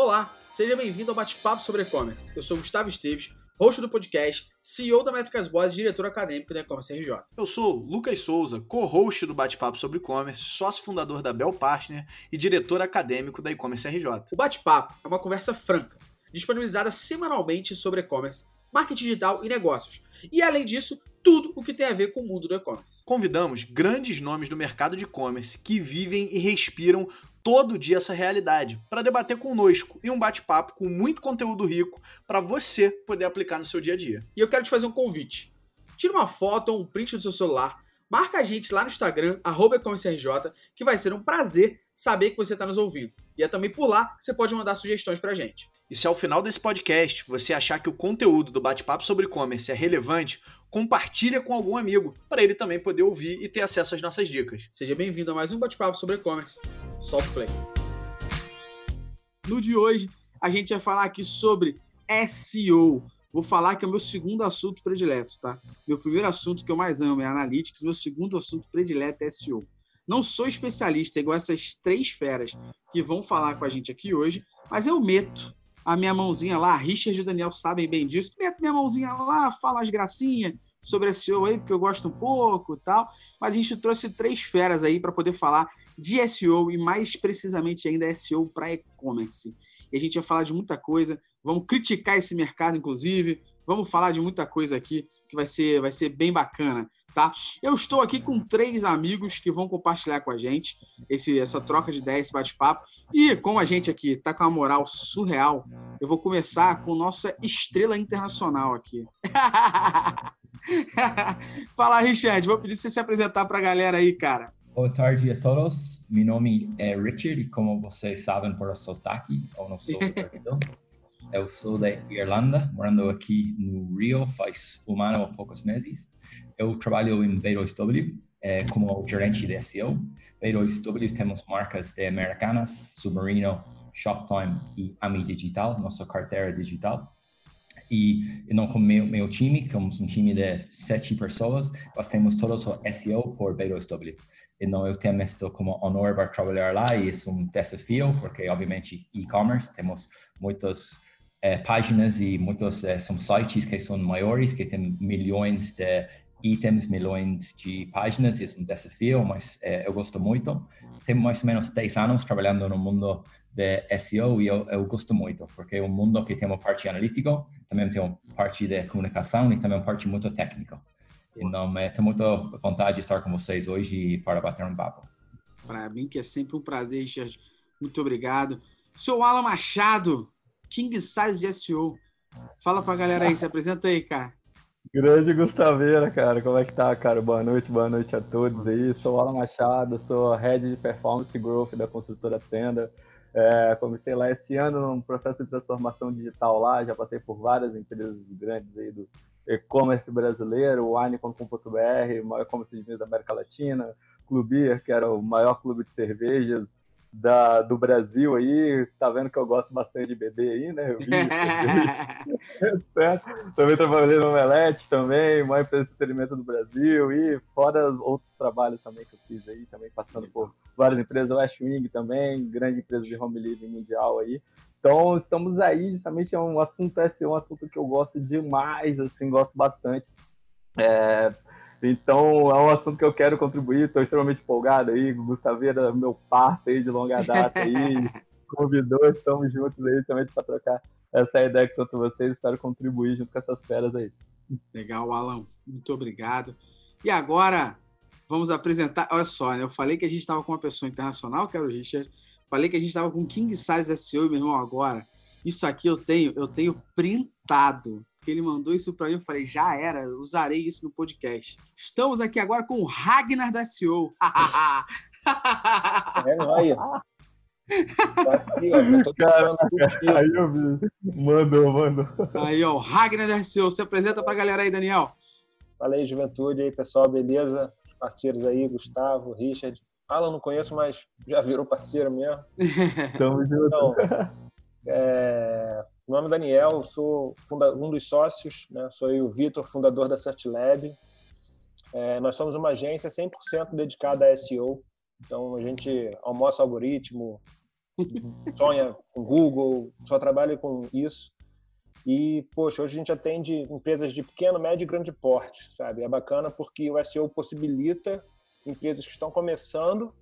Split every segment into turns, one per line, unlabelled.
Olá, seja bem-vindo ao Bate-Papo sobre E-Commerce. Eu sou Gustavo Esteves, host do podcast, CEO da Métricas Boas e diretor acadêmico da E-Commerce RJ.
Eu sou Lucas Souza, co-host do Bate-Papo sobre E-Commerce, sócio fundador da Bell Partner e diretor acadêmico da E-Commerce RJ.
O Bate-Papo é uma conversa franca, disponibilizada semanalmente sobre e-commerce, marketing digital e negócios. E além disso, tudo o que tem a ver com o mundo do e-commerce.
Convidamos grandes nomes do mercado de e-commerce que vivem e respiram todo dia essa realidade para debater conosco em um bate-papo com muito conteúdo rico para você poder aplicar no seu dia a dia.
E eu quero te fazer um convite. Tira uma foto ou um print do seu celular, marca a gente lá no Instagram, arroba que vai ser um prazer saber que você está nos ouvindo. E é também por lá que você pode mandar sugestões para a gente.
E se ao final desse podcast você achar que o conteúdo do bate-papo sobre e-commerce é relevante, compartilha com algum amigo, para ele também poder ouvir e ter acesso às nossas dicas.
Seja bem-vindo a mais um bate-papo sobre e-commerce. Solta o play. No de hoje, a gente vai falar aqui sobre SEO. Vou falar que é o meu segundo assunto predileto, tá? Meu primeiro assunto que eu mais amo é Analytics, meu segundo assunto predileto é SEO. Não sou especialista igual essas três feras que vão falar com a gente aqui hoje, mas eu meto a minha mãozinha lá, Richard e o Daniel sabem bem disso, meto minha mãozinha lá, falo as gracinhas sobre SEO aí, porque eu gosto um pouco tal, mas a gente trouxe três feras aí para poder falar de SEO e mais precisamente ainda SEO para e-commerce. E a gente vai falar de muita coisa, vamos criticar esse mercado, inclusive, vamos falar de muita coisa aqui que vai ser, vai ser bem bacana tá? Eu estou aqui com três amigos que vão compartilhar com a gente esse, essa troca de ideias, esse bate-papo. E como a gente aqui tá com uma moral surreal, eu vou começar com nossa estrela internacional aqui. Fala, Richard, vou pedir você se apresentar para a galera aí, cara.
Boa tarde a todos. Meu nome é Richard e como vocês sabem por sotaque, eu não sou eu sou da Irlanda, morando aqui no Rio faz um ano ou poucos meses eu trabalho em B2W é, como gerente de SEO. B2W temos marcas de Americanas, Submarino, Shoptime e Ami Digital, nossa carteira digital. E não com meu, meu time, somos um time de sete pessoas, nós temos todos o SEO por B2W. Então eu tenho isto como honor para trabalhar lá e é um desafio, porque obviamente e-commerce, temos muitas é, páginas e muitos é, são sites que são maiores, que têm milhões de itens, milhões de páginas, e é um desafio, mas é, eu gosto muito. Tenho mais ou menos 10 anos trabalhando no mundo de SEO e eu, eu gosto muito, porque é um mundo que tem uma parte analítica, também tem uma parte de comunicação e também uma parte muito técnica. Então, é, tenho muita vontade de estar com vocês hoje para bater um papo.
Para mim, que é sempre um prazer, Richard. Muito obrigado. Sou Alan Machado, King Size de SEO. Fala para a galera aí, se apresenta aí, cara.
Grande Gustaveira, cara, como é que tá, cara? Boa noite, boa noite a todos aí. Sou Alan Machado, sou Head de Performance Growth da construtora Tenda. É, comecei lá esse ano num processo de transformação digital lá, já passei por várias empresas grandes aí do e-commerce brasileiro, Wine.com.br, maior e-commerce de da América Latina, Clubir, que era o maior clube de cervejas da, do Brasil aí, tá vendo que eu gosto bastante de beber aí, né? Eu vi, também trabalhei no Omelete também, maior empresa de entretenimento do Brasil e fora outros trabalhos também que eu fiz aí, também passando por várias empresas, West Wing também, grande empresa de home living mundial aí. Então, estamos aí, justamente é um assunto esse é um assunto que eu gosto demais, assim, gosto bastante. É, então, é um assunto que eu quero contribuir, estou extremamente empolgado aí, Gustaveira, meu parceiro aí de longa data aí, convidou, estamos juntos aí também para trocar essa ideia com todos vocês, espero contribuir junto com essas feras aí.
Legal, Alan, muito obrigado. E agora, vamos apresentar, olha só, né? eu falei que a gente estava com uma pessoa internacional, que era o Richard, falei que a gente estava com King Size SEO, meu irmão, agora, isso aqui eu tenho, eu tenho printado, que ele mandou isso para mim, eu falei, já era, usarei isso no podcast. Estamos aqui agora com o Ragnar da SEO.
é, olha. aí eu vi. Mandou, mandou.
Aí, ó, Ragnar da SEO. Se apresenta pra galera aí, Daniel.
Fala aí, juventude aí, pessoal, beleza? Parceiros aí, Gustavo, Richard. Alan não conheço, mas já virou parceiro mesmo.
Tamo junto. Então,
é, meu nome é Daniel, sou um dos sócios, né? sou eu o Vitor, fundador da CertLab. É, nós somos uma agência 100% dedicada a SEO, então a gente almoça algoritmo, sonha com Google, só trabalha com isso. E, poxa, hoje a gente atende empresas de pequeno, médio e grande porte, sabe? É bacana porque o SEO possibilita empresas que estão começando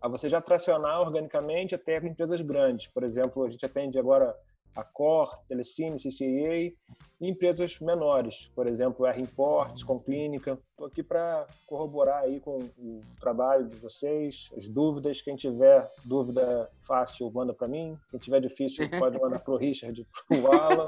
a você já tracionar organicamente até empresas grandes. Por exemplo, a gente atende agora a Cor, Telecine, CCA e empresas menores, por exemplo, R-Imports, com Clínica. Estou aqui para corroborar aí com o trabalho de vocês, as dúvidas. Quem tiver dúvida fácil, manda para mim. Quem tiver difícil, pode mandar para o Richard, para o Alan.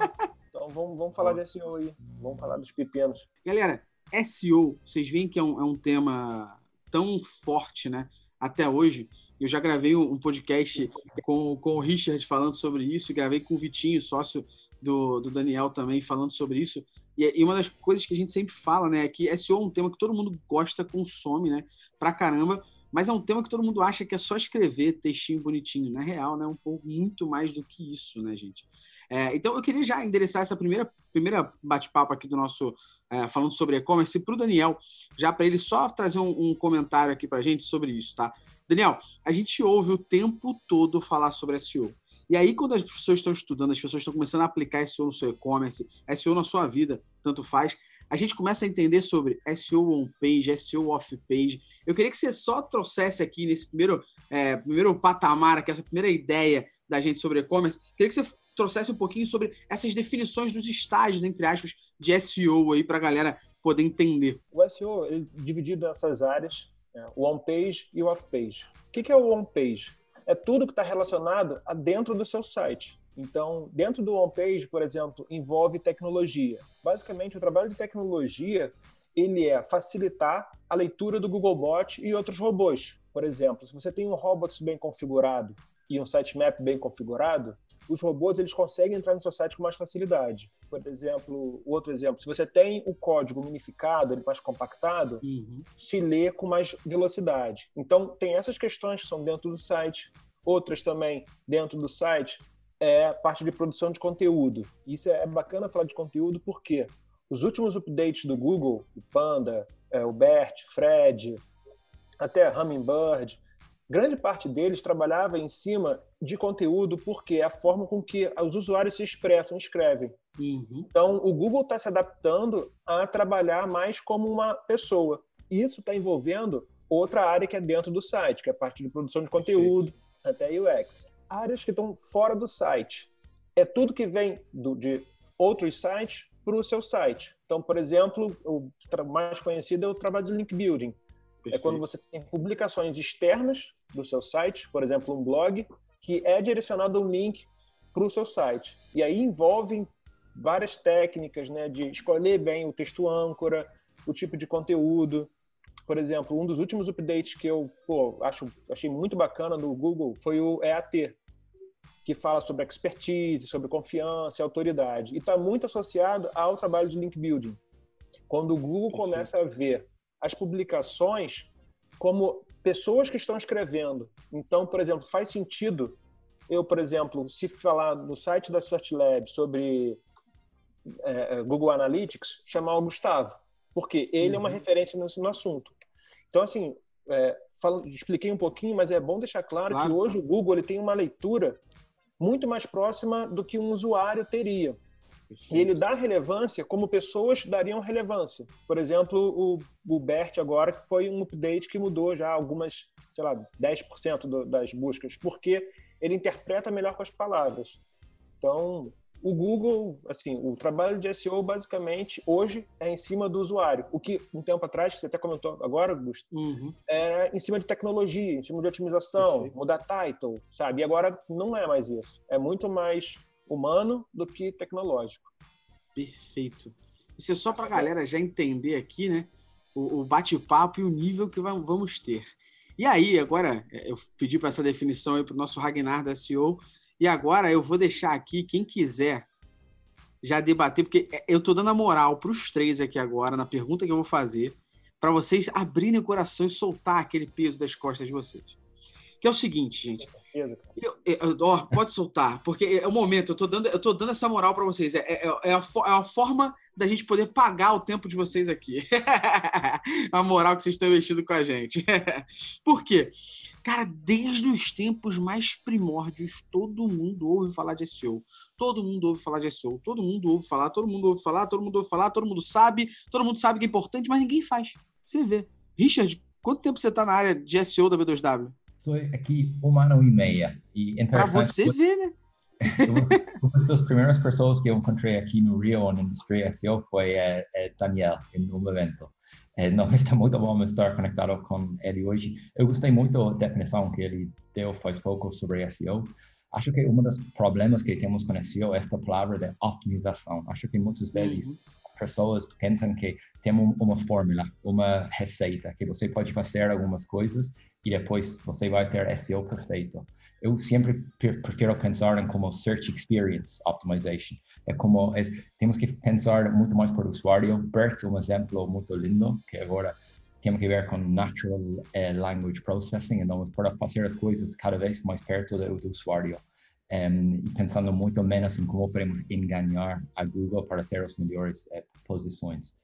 Então vamos, vamos falar de SEO aí, vamos falar dos pepinos.
Galera, SEO, vocês veem que é um, é um tema tão forte, né? Até hoje. Eu já gravei um podcast com, com o Richard falando sobre isso, gravei com o Vitinho, sócio do, do Daniel também, falando sobre isso. E, e, uma das coisas que a gente sempre fala, né, é que SEO é um tema que todo mundo gosta, consome, né, pra caramba, mas é um tema que todo mundo acha que é só escrever textinho bonitinho. Na real, né, é um pouco muito mais do que isso, né, gente? É, então, eu queria já endereçar essa primeira, primeira bate-papo aqui do nosso, é, falando sobre e-commerce, para o Daniel, já para ele só trazer um, um comentário aqui para a gente sobre isso, tá? Daniel, a gente ouve o tempo todo falar sobre SEO. E aí, quando as pessoas estão estudando, as pessoas estão começando a aplicar SEO no seu e-commerce, SEO na sua vida, tanto faz, a gente começa a entender sobre SEO on-page, SEO off-page. Eu queria que você só trouxesse aqui nesse primeiro, é, primeiro patamar, aqui, essa primeira ideia da gente sobre e-commerce, queria que você trouxesse um pouquinho sobre essas definições dos estágios, entre aspas, de SEO aí para a galera poder entender.
O SEO é dividido nessas áreas é, o on-page e o off-page. O que é o on-page? É tudo que está relacionado a dentro do seu site. Então, dentro do on-page, por exemplo, envolve tecnologia. Basicamente, o trabalho de tecnologia ele é facilitar a leitura do Googlebot e outros robôs. Por exemplo, se você tem um robots bem configurado e um sitemap bem configurado, os robôs eles conseguem entrar no seu site com mais facilidade. Por exemplo, outro exemplo, se você tem o código unificado, ele mais compactado, uhum. se lê com mais velocidade. Então, tem essas questões que são dentro do site, outras também dentro do site é parte de produção de conteúdo. Isso é bacana falar de conteúdo porque os últimos updates do Google, o Panda, é, o Bert, Fred, até Hummingbird, grande parte deles trabalhava em cima de conteúdo porque é a forma com que os usuários se expressam, escrevem. Uhum. Então, o Google está se adaptando a trabalhar mais como uma pessoa. Isso está envolvendo outra área que é dentro do site, que é a parte de produção de conteúdo, Perfeito. até UX. Áreas que estão fora do site. É tudo que vem do, de outros sites para o seu site. Então, por exemplo, o mais conhecido é o trabalho de link building. Perfeito. É quando você tem publicações externas do seu site, por exemplo, um blog, que é direcionado um link para o seu site. E aí envolve várias técnicas, né, de escolher bem o texto âncora, o tipo de conteúdo. Por exemplo, um dos últimos updates que eu pô, acho, achei muito bacana no Google foi o EAT, que fala sobre expertise, sobre confiança e autoridade. E está muito associado ao trabalho de link building. Quando o Google começa a ver as publicações como pessoas que estão escrevendo. Então, por exemplo, faz sentido eu, por exemplo, se falar no site da Search Lab sobre é, é, Google Analytics, chamar o Gustavo, porque ele uhum. é uma uhum. referência no, no, assunto. Então, assim, é, falo, expliquei um pouquinho, mas é bom deixar claro, claro, que hoje o Google ele tem uma leitura muito mais próxima do que um usuário teria. E ele dá relevância como pessoas dariam relevância. Por exemplo, o, o BERT agora, que foi um update que mudou já algumas, sei lá, 10% do, das buscas, porque ele interpreta melhor com as palavras. Então, o Google, assim, o trabalho de SEO basicamente hoje é em cima do usuário. O que um tempo atrás, que você até comentou agora, Augusto, uhum. era em cima de tecnologia, em cima de otimização, Perfeito. mudar title, sabe? E agora não é mais isso. É muito mais humano do que tecnológico.
Perfeito. Isso é só para a galera já entender aqui, né? O, o bate-papo e o nível que vamos ter. E aí, agora, é, eu pedi para essa definição aí para o nosso Ragnar da SEO, e agora eu vou deixar aqui, quem quiser já debater, porque é, eu estou dando a moral para os três aqui agora, na pergunta que eu vou fazer, para vocês abrirem o coração e soltar aquele peso das costas de vocês que é o seguinte, gente. Eu- eu- ó, pode soltar, porque é o momento, eu tô dando, eu tô dando essa moral pra vocês. É, é, é a, é a forma da gente poder pagar o tempo de vocês aqui. a moral que vocês estão investindo com a gente. Por quê? Cara, desde os tempos mais primórdios, todo mundo ouve falar de SEO. Todo mundo ouve falar de SEO. Todo mundo ouve falar, todo mundo ouve falar, todo mundo ouve falar, todo mundo sabe, todo mundo sabe que é importante, mas ninguém faz. Você vê. Richard, quanto tempo você tá na área de SEO da B2W?
Estou aqui um ano e meia. E
Pra
interessante,
você ver, né?
uma uma das primeiras pessoas que eu encontrei aqui no Rio, na indústria SEO, foi eh, eh, Daniel, em um evento. Eh, não está muito bom estar conectado com ele hoje. Eu gostei muito da definição que ele deu faz pouco sobre SEO. Acho que um dos problemas que temos com SEO é esta palavra de otimização. Acho que muitas vezes
Uhum.
pessoas pensam que tem um- uma fórmula, uma receita, que você pode fazer algumas coisas e depois você vai ter SEO perfeito. Eu sempre pre- prefiro pensar em como Search Experience Optimization. É como é, temos que pensar muito mais para o usuário. BERT é um exemplo muito lindo, que agora tem que ver com Natural eh, Language Processing, então para fazer as coisas cada vez mais perto do, do usuário. Em, e pensando muito menos em como podemos enganar a Google para ter as melhores eh, posições.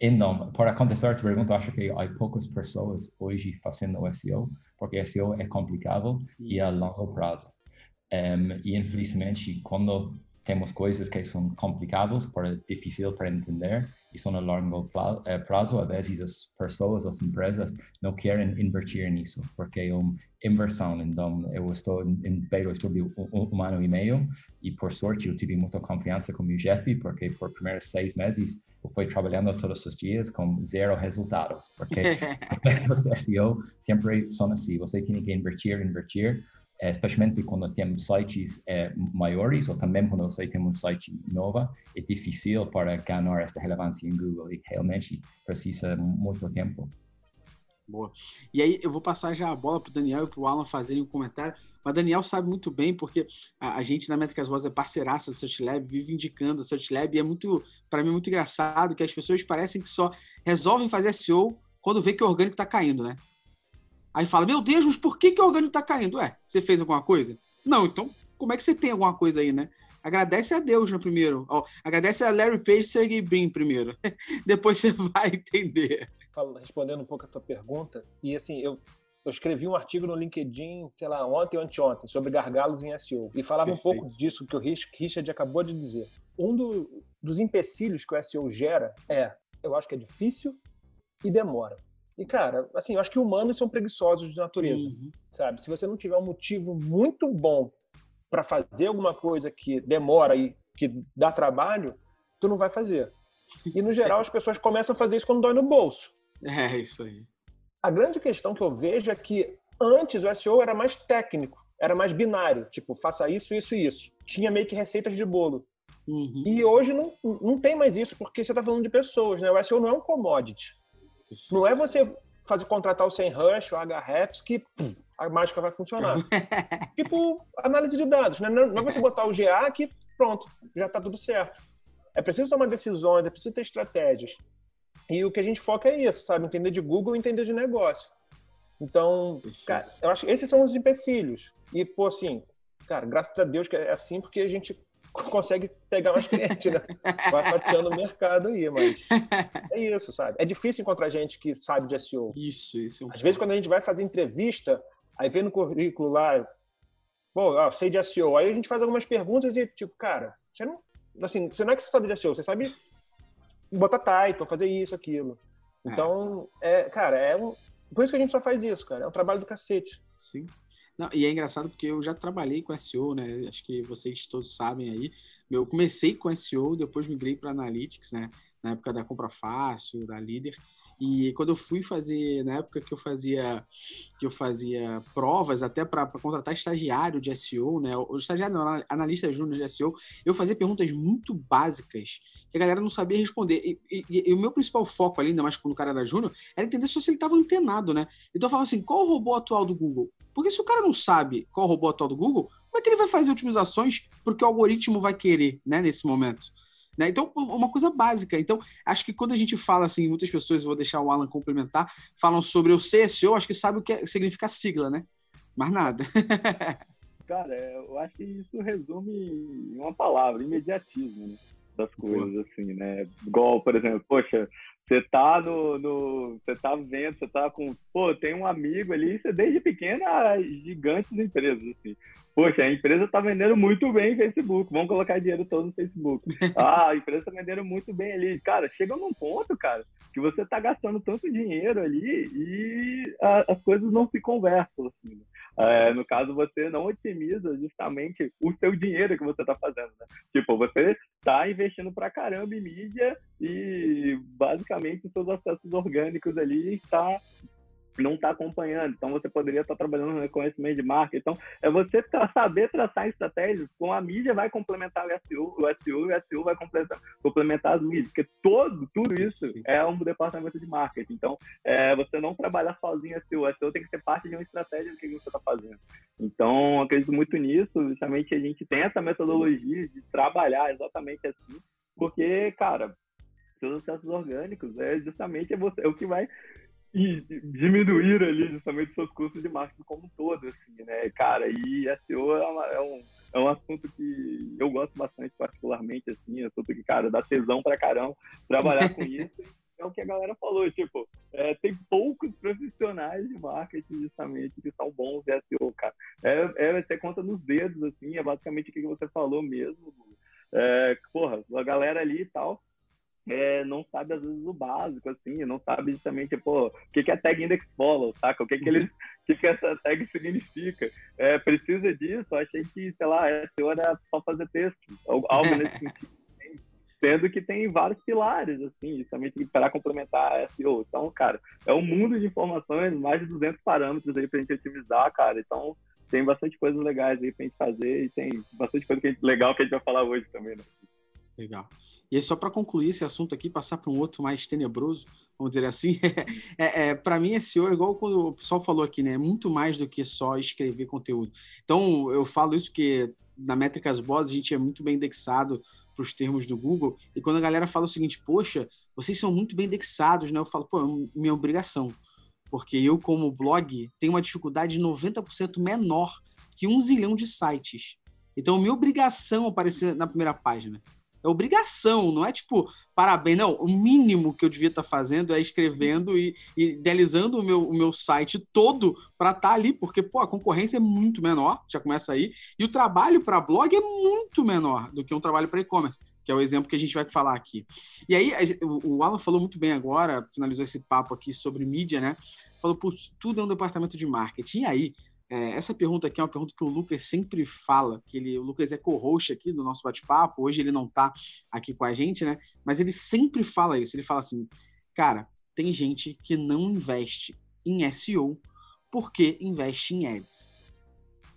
Então, para contestar a tua pergunta, acho que há poucas pessoas hoje fazendo SEO, porque SEO é complicado e a
Isso.
longo prazo. Em, e infelizmente, quando temos coisas que são complicadas, para difícil para entender e são a longo eh, prazo, às vezes as pessoas, as empresas não querem investir nisso, porque é uma inversão. Então, eu estou em Beiro, estou de um, ano e meio e por sorte eu tive muita confiança com o meu chefe, porque por primeiros seis meses eu fui trabalhando todos os dias com zero resultados, porque de SEO sempre são assim. Você tem que investir, investir, eh, especialmente quando temos sites eh, maiores ou também quando você tem um site novo, é difícil para ganhar esta relevância em Google e realmente precisa muito tempo.
Boa. E aí eu vou passar já a bola pro Daniel e pro Alan fazerem um comentário. Mas Daniel sabe muito bem, porque a, a gente na Métricas Voz é parceiraça da Search Lab, vive indicando a Search Lab, e é muito, para mim, muito engraçado que as pessoas parecem que só resolvem fazer SEO quando vê que o orgânico tá caindo, né? Aí fala, meu Deus, mas por que, que o orgânico tá caindo? Ué, você fez alguma coisa? Não, então como é que você tem alguma coisa aí, né? Agradece a Deus no primeiro. Agradece a Larry Page e Sergey Brin primeiro. Depois você vai entender.
Respondendo um pouco a tua pergunta, e assim, eu, eu escrevi um artigo no LinkedIn, sei lá, ontem ou anteontem, sobre gargalos em SEO. E falava um
Perfeito.
pouco disso que o Rich- Richard acabou de dizer. Um do- dos empecilhos que o SEO gera é, eu acho que é difícil e demora. E, cara, assim, eu acho que humanos são preguiçosos de natureza,
Uhum.
sabe? Se você não tiver um motivo muito bom para fazer alguma coisa que demora e que dá trabalho, tu não vai fazer. E, no geral, as pessoas começam a fazer isso quando dói no bolso.
É isso aí.
A grande questão que eu vejo é que antes o SEO era mais técnico, era mais binário, tipo, faça isso, isso e isso. Tinha meio que receitas de bolo.
Uhum.
E hoje não, não tem mais isso, porque você está falando de pessoas, né? O SEO não é um commodity. Não é você fazer contratar o SEMrush, o Ahrefs, que puf, a mágica vai funcionar. tipo, análise de dados, né? Não não é você botar o GA que pronto, já está tudo certo. É preciso tomar decisões, é preciso ter estratégias. E o que a gente foca é isso, sabe? Entender de Google e entender de negócio. Então, cara, eu acho que esses são os empecilhos. E, pô, assim, cara, graças a Deus que é assim, porque a gente consegue pegar mais cliente, né? Vai fatiando o mercado aí, mas é isso, sabe? É difícil encontrar gente que sabe de SEO.
Isso, isso. É um
Às vezes, quando a gente vai fazer entrevista, aí vem no currículo lá, pô, ó, sei de SEO. Aí a gente faz algumas perguntas e, tipo, cara, você não, assim, você não é que você sabe de SEO, você sabe botar title, fazer isso, aquilo. Então, é, cara, é um. Por isso que a gente só faz isso, cara. É um trabalho do cacete.
Sim. Não, e é engraçado porque eu já trabalhei com SEO, né? Acho que vocês todos sabem aí. Eu comecei com SEO, depois migrei para Analytics, né? Na época da Compra Fácil, da Líder. E quando eu fui fazer, na época que eu fazia que eu fazia provas até para contratar estagiário de SEO, né? O estagiário não, analista júnior de SEO, eu fazia perguntas muito básicas que a galera não sabia responder. E, e- e o meu principal foco ali, ainda mais quando o cara era júnior, era entender se ele estava antenado, né? Então eu falava assim, qual o robô atual do Google? Porque se o cara não sabe qual o robô atual do Google, como é que ele vai fazer otimizações porque o algoritmo vai querer, né, nesse momento? Né? Então, uma coisa básica. Então, acho que quando a gente fala assim, muitas pessoas, vou deixar o Alan complementar, falam sobre sei SEO, acho que sabe o que é- significa sigla, né? Mais nada.
Cara, é, eu acho que isso resume em uma palavra, imediatismo, né? Das coisas, Boa. assim, né? Igual, por exemplo, poxa, você tá no, no, Você tá vendo, você tá com. Pô, tem um amigo ali, você desde pequena, gigantes empresas, assim. Poxa, a empresa tá vendendo muito bem em Facebook, vamos colocar dinheiro todo no Facebook. Ah, a empresa tá vendendo muito bem ali. Cara, chega num ponto, cara, que você tá gastando tanto dinheiro ali e a, as coisas não se conversam, assim. Né? É, no caso, você não otimiza justamente o seu dinheiro que você está fazendo. Né? Tipo, você está investindo pra caramba em mídia e basicamente os seus acessos orgânicos ali está não está acompanhando. Então, você poderia estar tá trabalhando no reconhecimento de marca. Então, é você saber traçar estratégias com a mídia vai complementar o SEO, o SEO e o SEO vai complementar, complementar as mídias. Porque todo, tudo isso é um departamento de marketing. Então, é, você não trabalha sozinho SEO. O SEO tem que ser parte de uma estratégia do que você está fazendo. Então, acredito muito nisso. Justamente, a gente tem essa metodologia de trabalhar exatamente assim. Porque, cara, seus acessos orgânicos é justamente você, é o que vai e diminuir ali justamente seus custos de marketing como um todo, assim, né, cara, e SEO é, uma, é, um, é um assunto que eu gosto bastante particularmente, assim, é assunto que, cara, dá tesão pra caramba trabalhar com isso, é o que a galera falou, tipo, é, tem poucos profissionais de marketing justamente que são bons em SEO, cara, é, é você conta nos dedos, assim, é basicamente o que você falou mesmo, é, porra, a galera ali e tal, é, não sabe às vezes o básico, assim, não sabe justamente, pô, o que, que é tag index follow, saca? O que que, eles, o que, que essa tag significa. É, precisa disso, achei que, sei lá, SEO era só fazer texto, algo nesse sentido. Sendo que tem vários pilares, assim, justamente para complementar a SEO. Então, cara, é um mundo de informações, mais de 200 parâmetros aí pra gente otimizar, cara. Então, tem bastante coisas legais aí pra gente fazer e tem bastante coisa que gente, legal que a gente vai falar hoje também, né?
Legal. E aí, só para concluir esse assunto aqui, passar para um outro mais tenebroso, vamos dizer assim, é, é para mim SEO é igual quando o pessoal falou aqui, né? É muito mais do que só escrever conteúdo. Então, eu falo isso porque na Métricas Boss a gente é muito bem indexado para os termos do Google, e quando a galera fala o seguinte, poxa, vocês são muito bem indexados, né? Eu falo, pô, é minha obrigação, porque eu, como blog, tenho uma dificuldade 90% menor que um zilhão de sites. Então, minha obrigação aparecer na primeira página. É obrigação, não é tipo, parabéns, não. O mínimo que eu devia estar tá fazendo é escrevendo e, e idealizando o meu, o meu site todo para estar tá ali, porque pô, a concorrência é muito menor, já começa aí, e o trabalho para blog é muito menor do que um trabalho para e-commerce, que é o exemplo que a gente vai falar aqui. E aí, o Alan falou muito bem agora, finalizou esse papo aqui sobre mídia, né? Falou, putz, tudo é um departamento de marketing. E aí, é, essa pergunta aqui é uma pergunta que o Lucas sempre fala, que ele, o Lucas é co-host aqui do nosso bate-papo, hoje ele não está aqui com a gente, né? Mas ele sempre fala isso, ele fala assim, cara, tem gente que não investe em SEO porque investe em ads.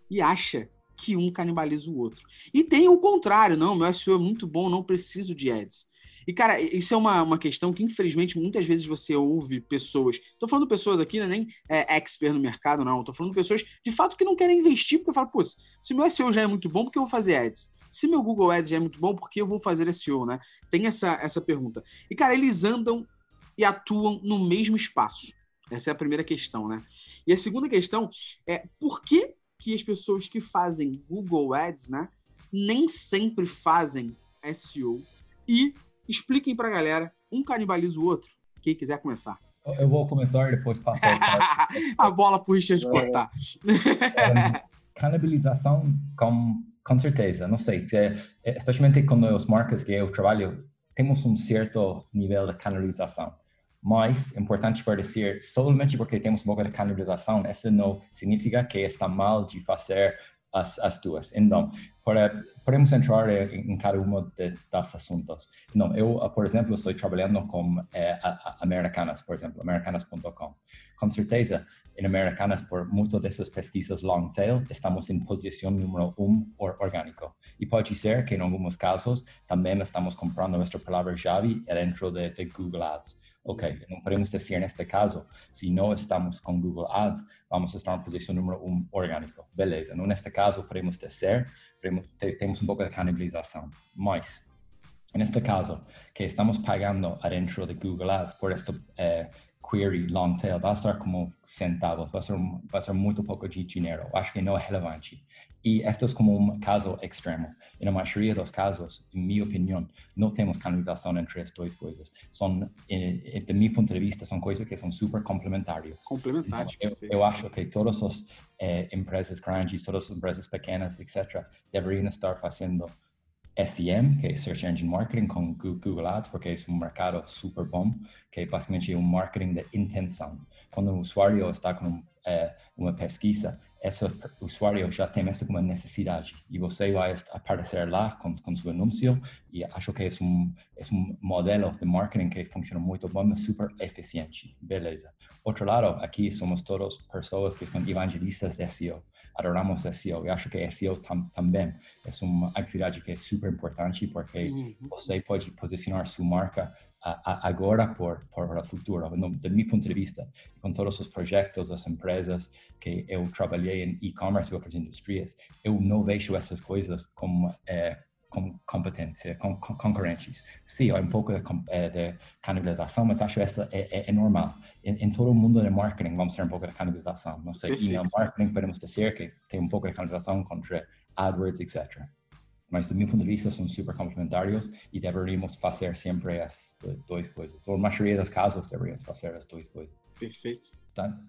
E acha que um canibaliza o outro. E tem o contrário, não, meu SEO é muito bom, não preciso de ads. E, cara, isso é uma, uma questão que, infelizmente, muitas vezes você ouve pessoas. Tô falando pessoas aqui, não é nem é, expert no mercado, não. Tô falando pessoas de fato que não querem investir, porque falam, putz, se meu SEO já é muito bom, por que eu vou fazer ads? Se meu Google Ads já é muito bom, por que eu vou fazer SEO, né? Tem essa, essa pergunta. E, cara, eles andam e atuam no mesmo espaço. Essa é a primeira questão, né? E a segunda questão é por que, que as pessoas que fazem Google Ads, né, nem sempre fazem SEO e Expliquem pra galera, um canibaliza o outro. Quem quiser começar.
Eu vou começar e depois passar
a bola pro Richard cortar.
É, canibalização, com, com certeza, não sei. Se, especialmente com as marcas que eu trabalho, temos um certo nível de canalização. Mas, importante para dizer, somente porque temos um pouco de canalização, isso não significa que está mal de fazer as, as duas. Então, para, podemos entrar em, em cada um de, das assuntos. Não, eu, por exemplo, estou trabalhando com eh, Americanas, por exemplo, americanas.com. Com certeza, em Americanas, por muitas dessas pesquisas long tail, estamos em posição número um or, orgânico. E pode ser que, em alguns casos, também estamos comprando nossa palavra-chave dentro de, de Google Ads. Ok, não podemos dizer neste caso, se não estamos com Google Ads, vamos estar em posição número um orgânico. Beleza, não neste caso podemos dizer, temos um pouco de canibalização. Mas, neste caso, que estamos pagando dentro de Google Ads por esta eh, query long tail vai estar como centavos, vai ser, vai ser muito pouco de dinheiro. Acho que não é relevante. E este é como um caso extremo. E na maioria dos casos, em minha opinião, não temos canalização entre as duas coisas. São, de meu ponto de vista, são coisas que são super complementares.
Complementares.
Então, eu, eu, acho que todas as eh, empresas grandes, todas as empresas pequenas, etc., deveriam estar fazendo SEM, que é Search Engine Marketing, com Google Ads, porque é um mercado super bom, que é basicamente um marketing de intenção. Quando o usuário está com é, uma pesquisa, esse usuário já tem essa como necessidade e você vai aparecer lá com, com seu anúncio e acho que é um, é um modelo de marketing que funciona muito bom, super eficiente. Beleza. Outro lado, aqui somos todos pessoas que são evangelistas de SEO adoramos SEO. Eu acho que SEO tam, também é uma atividade que é super importante porque uhum. você pode posicionar sua marca a, a, agora por, por o futuro. No, do meu ponto de vista, com todos os projetos, as empresas que eu trabalhei em e-commerce e outras indústrias, eu não vejo essas coisas como é, com competência, com, com, concorrentes. Sim, há um pouco de, de canibalização, mas acho que essa é, é, é normal. Em, em, todo o mundo de marketing vamos ter um pouco de canibalização. Não sei, e no marketing podemos dizer que tem um pouco de canibalização contra AdWords, etc. Mas do meu ponto de vista são super complementares e deveríamos fazer sempre as duas coisas. Ou na maioria dos casos deveríamos fazer as duas coisas.
Perfeito.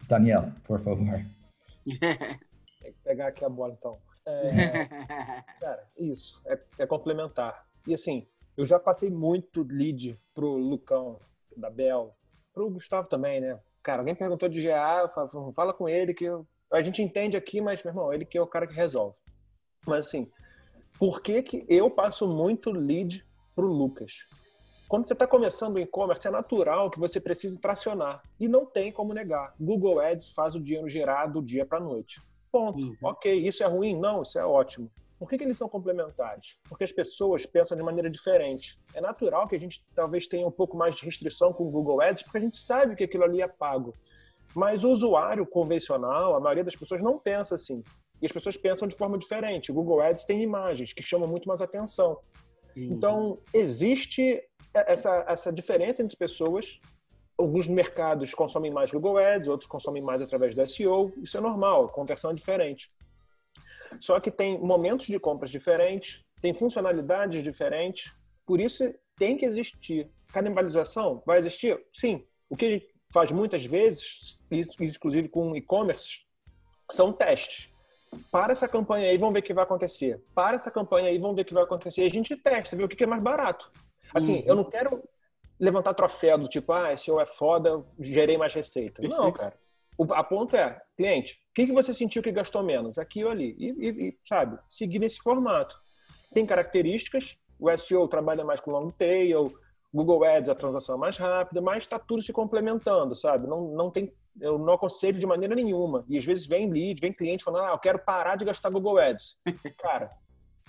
Daniel, por favor.
Tem que pegar aqui a bola então. É, cara, isso, é, é, complementar. E assim, eu já passei muito lead pro Lucão, da Bel, pro Gustavo também, né? Cara, alguém perguntou de GA, fala, fala com ele que eu, a gente entende aqui, mas, meu irmão, ele que é o cara que resolve. Mas assim, por que, que eu passo muito lead pro Lucas? Quando você está começando o e-commerce, é natural que você precise tracionar. E não tem como negar. Google Ads faz o dinheiro girar do dia para a noite. Ponto. Uhum. Ok, isso é ruim? Não, isso é ótimo. Por que, que, eles são complementares? Porque as pessoas pensam de maneira diferente. É natural que a gente talvez tenha um pouco mais de restrição com o Google Ads, porque a gente sabe que aquilo ali é pago. Mas o usuário convencional, a maioria das pessoas não pensa assim. E as pessoas pensam de forma diferente. O Google Ads tem imagens que chamam muito mais atenção. Uhum. Então, existe essa, essa diferença entre pessoas alguns mercados consomem mais Google Ads, outros consomem mais através do SEO. Isso é normal, conversão é diferente. Só que tem momentos de compras diferentes, tem funcionalidades diferentes, por isso tem que existir. Canibalização vai existir? Sim. O que a gente faz muitas vezes, inclusive com e-commerce, são testes. Para essa campanha aí, vamos ver o que vai acontecer. Para essa campanha aí, vamos ver o que vai acontecer. E a gente testa, vê o que é mais barato. Assim, uhum. eu não quero levantar troféu do tipo, ah, SEO é foda, gerei mais receita. Perfeito. Não, cara. O a ponto é, cliente, o que, que você sentiu que gastou menos? Aqui ou ali. E, e, e, sabe, seguir nesse formato. Tem características, o SEO trabalha mais com long tail, Google Ads a transação é mais rápida, mas está tudo se complementando, sabe? Não, não tem, eu não aconselho de maneira nenhuma. E às vezes vem lead, vem cliente falando, ah, eu quero parar de gastar Google Ads. Cara,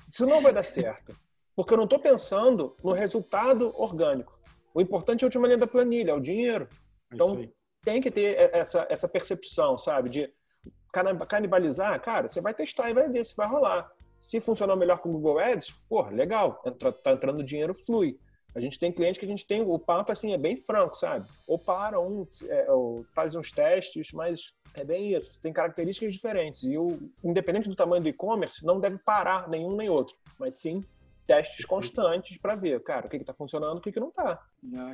isso não vai dar certo. Porque eu não estou pensando no resultado orgânico. O importante é a última linha da planilha, é o dinheiro. É então, tem que ter essa, essa percepção, sabe? De canibalizar, cara, você vai testar e vai ver se vai rolar. Se funcionar melhor com o Google Ads, porra, legal, entra, tá entrando dinheiro, flui. A gente tem cliente que a gente tem, o papo assim é bem franco, sabe? Ou para um, é, ou faz uns testes, mas é bem isso. Tem características diferentes. E o, independente do tamanho do e-commerce, não deve parar nenhum nem outro, mas sim testes constantes para ver, cara, o que está funcionando, o que, que não está.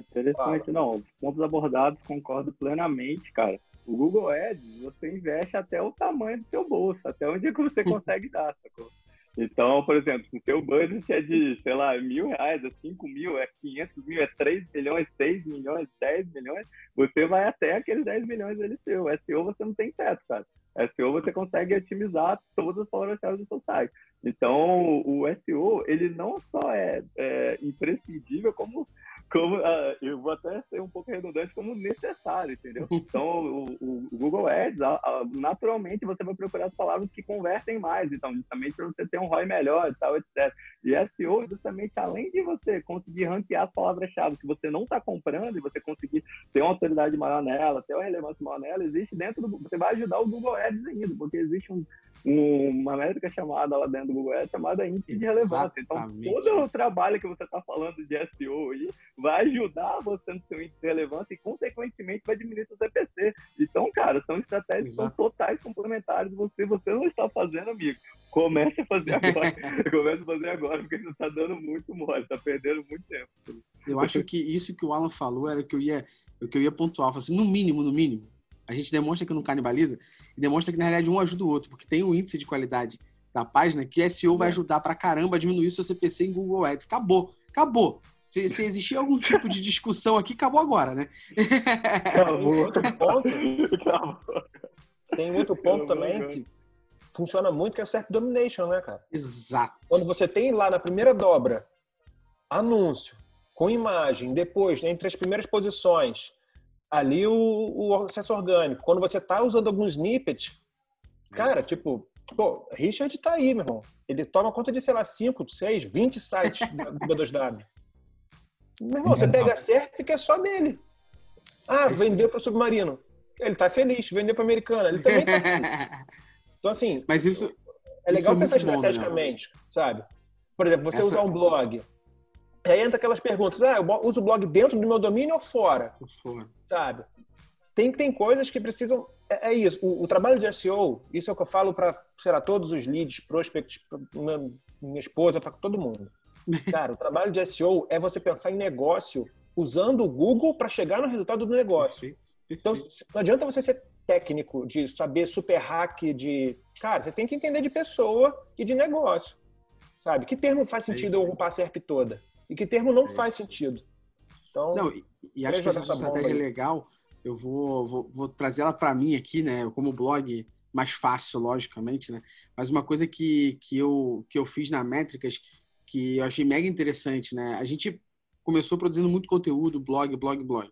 interessante, não. Os pontos abordados, concordo plenamente, cara. O Google Ads, você investe até o tamanho do seu bolso, até onde é que você consegue dar, sacou? Então, por exemplo, se o seu budget é de, sei lá, mil reais, é cinco mil, é quinhentos mil, é três milhões, seis milhões, dez milhões, você vai até aqueles dez milhões ali seu. SEO você não tem teto, cara. SEO você consegue otimizar todas as palavras-chave do seu site. Então, o SEO, ele não só é, é imprescindível, como como uh, eu vou até ser um pouco redundante como necessário, entendeu? Então, o, o Google Ads, naturalmente, você vai procurar as palavras que convertem mais, então, justamente para você ter um ROI melhor e tal, etc. E SEO, justamente, além de você conseguir ranquear as palavras-chave que você não está comprando e você conseguir ter uma autoridade maior nela, ter uma relevância maior nela, existe dentro do... Você vai ajudar o Google Ads ainda, porque existe um, uma métrica chamada lá dentro do Google Ads chamada índice de relevância. Então, todo o trabalho que você está falando de SEO aí vai ajudar você no seu índice de relevância e, consequentemente, vai diminuir seu CPC. Então, cara, são estratégias que são totais complementares. Você, você não está fazendo, amigo. Comece a fazer agora. Comece a fazer agora, porque você está dando muito mole, está perdendo muito tempo.
Eu acho que isso que o Alan falou era que eu ia, que eu ia pontuar. Assim, no mínimo, no mínimo, a gente demonstra que não canibaliza e demonstra que, na realidade, um ajuda o outro, porque tem o um índice de qualidade da página que o SEO vai é. ajudar pra caramba a diminuir o seu CPC em Google Ads. Acabou, acabou. Se, se existir algum tipo de discussão aqui, acabou agora, né?
Acabou. outro ponto, tem outro ponto também que funciona muito, que é o Serp Domination, né, cara?
Exato.
Quando você tem lá na primeira dobra anúncio com imagem, depois, entre as primeiras posições, ali o, o acesso orgânico. Quando você tá usando algum snippet, cara, tipo, pô, Richard tá aí, meu irmão. Ele toma conta de, sei lá, 5, 6, 20 sites do B2W. Meu irmão, você pega a SERP que é só dele. Ah, vendeu para o submarino. Ele tá feliz. Vendeu para americana. Ele também tá feliz. Então, assim.
Mas isso.
É legal isso é pensar estrategicamente, bom, sabe? Por exemplo, você Essa... usar um blog e aí entra aquelas perguntas, ah, eu uso o blog dentro do meu domínio ou fora? Fora. Sabe? Tem, tem coisas que precisam... É, é isso, o, o, trabalho de SEO, isso é o que eu falo para, sei lá, todos os leads, prospects, minha, minha esposa, para todo mundo. Cara, o trabalho de SEO é você pensar em negócio usando o Google para chegar no resultado do negócio. Perfeito, então, perfeito. Então, não adianta você ser técnico, de saber super hack, de... Cara, você tem que entender de pessoa e de negócio, sabe? Que termo faz é sentido é eu ocupar a SERP toda? E que termo não é faz sentido. Então,
não, e, e acho que essa estratégia é legal. Eu vou, vou, vou trazer ela para mim aqui, né? Como blog mais fácil, logicamente, né? Mas uma coisa que, que, eu, que eu fiz na Métricas que eu achei mega interessante, né? A gente começou produzindo muito conteúdo, blog, blog, blog.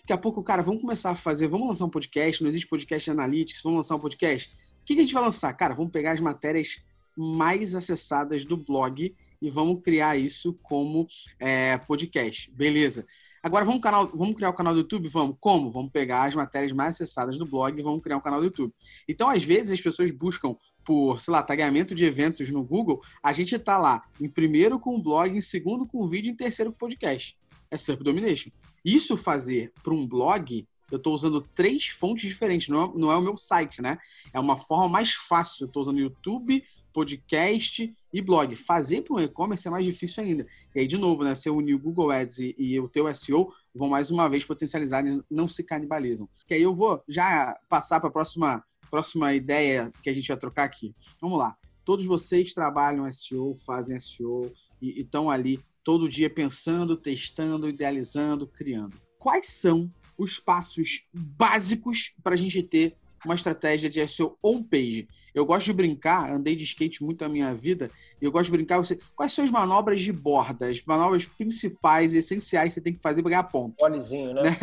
Daqui a pouco, cara, vamos começar a fazer, vamos lançar um podcast, não existe podcast analytics, vamos lançar um podcast. O que, que a gente vai lançar? Cara, vamos pegar as matérias mais acessadas do blog e vamos criar isso como é, podcast. Beleza. Agora vamos, canal, vamos criar o um canal do YouTube? Vamos. Como? Vamos pegar as matérias mais acessadas do blog e vamos criar um canal do YouTube. Então, às vezes, as pessoas buscam por, sei lá, tagamento de eventos no Google, a gente está lá em primeiro com o blog, em segundo com o vídeo, em terceiro com o podcast. É SERP Domination. Isso fazer para um blog, eu estou usando três fontes diferentes, não é, não é o meu site, né? É uma forma mais fácil. Eu estou usando YouTube, podcast e blog. Fazer para um e-commerce é mais difícil ainda. E aí, de novo, né, você unir o Google Ads e, e, o teu SEO vão mais uma vez potencializar, e não se canibalizam. Que aí eu vou já passar para a próxima, próxima ideia que a gente vai trocar aqui. Vamos lá. Todos vocês trabalham SEO, fazem SEO e estão ali todo dia pensando, testando, idealizando, criando. Quais são os passos básicos para a gente ter uma estratégia de SEO on-page. Eu gosto de brincar, andei de skate muito a minha vida, e eu gosto de brincar, você, quais são as manobras de borda, as manobras principais, essenciais que você tem que fazer para ganhar ponto?
Olezinho, né?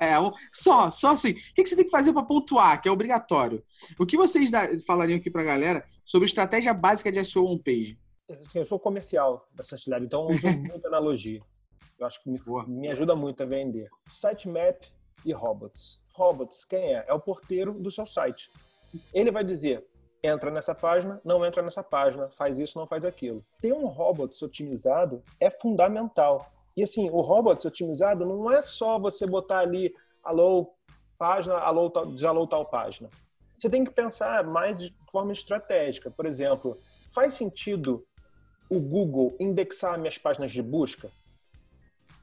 É, só, só assim. O que você tem que fazer para pontuar, que é obrigatório? O que vocês falariam aqui para a galera sobre estratégia básica de SEO on-page?
Eu sou comercial da Santidade, então eu uso muita analogia. Eu acho que me, me ajuda muito a vender. Sitemap e robots robots, quem é? É o porteiro do seu site. Ele vai dizer, entra nessa página, não entra nessa página, faz isso, não faz aquilo. Ter um robots otimizado é fundamental. E assim, o robots otimizado não é só você botar ali, alô, página, alô, desalô tal página. Você tem que pensar mais de forma estratégica. Por exemplo, faz sentido o Google indexar minhas páginas de busca?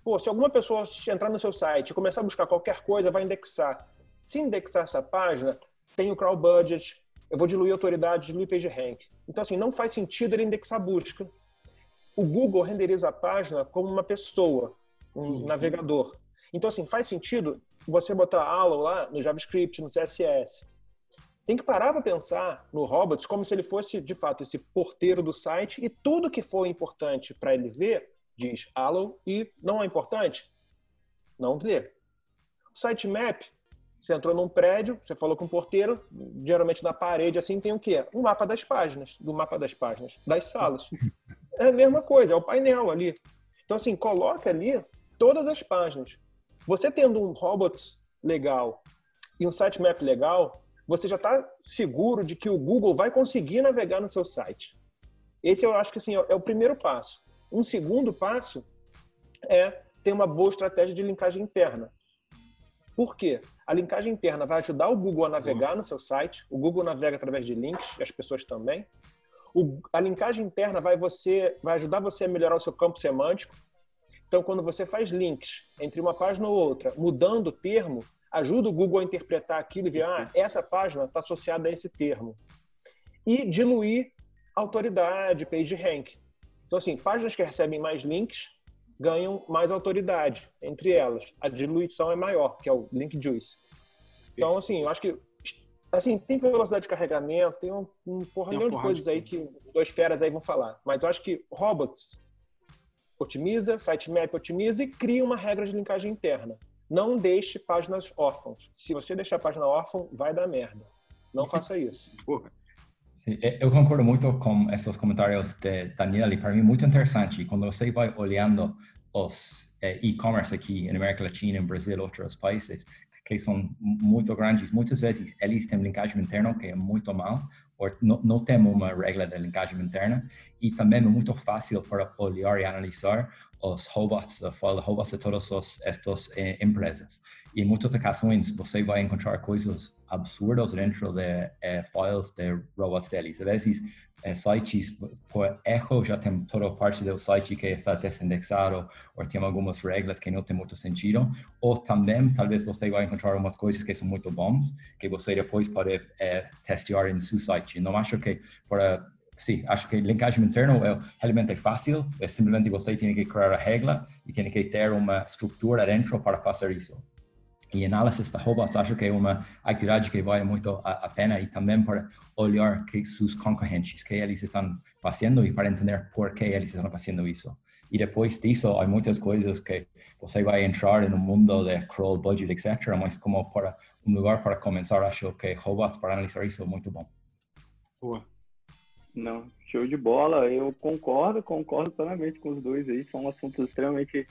Pô, se alguma pessoa entrar no seu site e começar a buscar qualquer coisa, vai indexar. Se indexar essa página, tem o crawl budget, eu vou diluir a autoridade, diluir page rank. Então, assim, não faz sentido ele indexar a busca. O Google renderiza a página como uma pessoa, um uhum. navegador. Então, assim, faz sentido você botar allo lá no JavaScript, no CSS. Tem que parar para pensar no robots como se ele fosse, de fato, esse porteiro do site e tudo que for importante para ele ver, diz allo e não é importante, não vê. O sitemap, você entrou num prédio, você falou com o porteiro, geralmente na parede assim tem o quê? Um mapa das páginas, do mapa das páginas, das salas. É a mesma coisa, é o painel ali. Então assim, coloca ali todas as páginas. Você tendo um robots legal e um sitemap legal, você já está seguro de que o Google vai conseguir navegar no seu site. Esse eu acho que assim, é o primeiro passo. Um segundo passo é ter uma boa estratégia de linkagem interna. Por quê? A linkagem interna vai ajudar o Google a navegar no seu site. O Google navega através de links e as pessoas também. O, a linkagem interna vai, você, vai ajudar você a melhorar o seu campo semântico. Então, quando você faz links entre uma página ou outra, mudando o termo, ajuda o Google a interpretar aquilo e ver, ah, essa página está associada a esse termo. E diluir autoridade, page rank. Então, assim, páginas que recebem mais links ganham mais autoridade entre elas. A diluição é maior, que é o link juice. Então, assim, eu acho que assim, tem velocidade de carregamento, tem um, um porra de coisas aí que dois feras aí vão falar. Mas eu acho que robots otimiza, sitemap otimiza e cria uma regra de linkagem interna. Não deixe páginas órfãos. Se você deixar a página órfã, vai dar merda. Não faça isso.
Sim, eu concordo muito com esses comentários de Daniel e para mim é muito interessante quando você vai olhando os eh, e-commerce aqui na América Latina, em Brasil, outros países que são muito grandes, muitas vezes eles têm linkagem interna que é muito mal, ou não, não tem uma regra de linkagem interna e também é muito fácil para olhar e analisar os robots, de robots de todas estas eh, empresas. E em muitas ocasiões você vai encontrar coisas absurdas dentro de eh, files de robots deles. Às vezes, eh, sites por erro já tem toda parte do site que está desindexado ou tem algumas regras que não tem muito sentido. Ou também, talvez você vai encontrar umas coisas que são muito bons que você depois pode eh, testar em seu site. Não acho que para Sim, acho que linkagem interno é realmente fácil, é simplesmente você tem que criar a regra e tem que ter uma estrutura dentro para fazer isso. E análise de robots acho que é uma atividade que vale muito a, a pena e também para olhar que seus concorrentes, que eles estão fazendo e para entender por que eles estão fazendo isso. E depois disso, há muitas coisas que você vai entrar no mundo de crawl, budget, etc. Mas como para um lugar para começar, acho que robots para analisar isso é muito bom.
Boa.
Não, show de bola. Eu concordo, concordo plenamente com os dois aí. São assuntos extremamente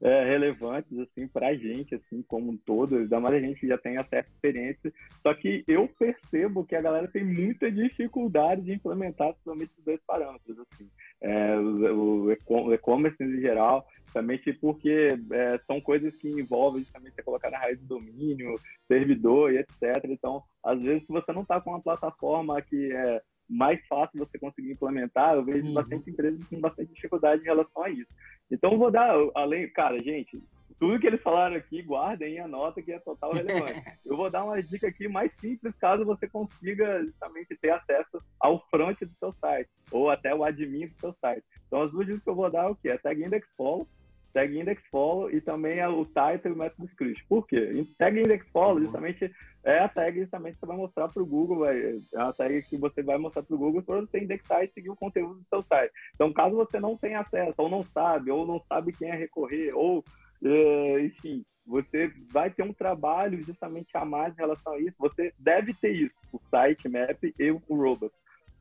é, relevantes assim para a gente, assim como um todo. Ainda mais a gente que já tem a certa experiência. Só que eu percebo que a galera tem muita dificuldade de implementar somente os dois parâmetros, assim. É, o e-commerce em geral, justamente porque é, são coisas que envolvem justamente você colocar na raiz do domínio, servidor e etc. Então, às vezes, se você não está com uma plataforma que é mais fácil você conseguir implementar, eu vejo uhum. bastante empresas com bastante dificuldade em relação a isso. Então, vou dar, além, cara, gente, tudo que eles falaram aqui, guardem a nota que é total relevante. eu vou dar uma dica aqui mais simples, caso você consiga justamente ter acesso ao front do seu site, ou até o admin do seu site. Então, as duas dicas que eu vou dar é o quê? É Tag Index Follow, tag index follow e também é o title e o método script. Por quê? Tag index follow justamente é a tag justamente que você vai mostrar para o Google, vai, é a tag que você vai mostrar para o Google para você indexar e seguir o conteúdo do seu site. Então, caso você não tenha acesso, ou não sabe, ou não sabe quem é recorrer, ou é, enfim, você vai ter um trabalho justamente a mais em relação a isso. Você deve ter isso, o site map e o robot.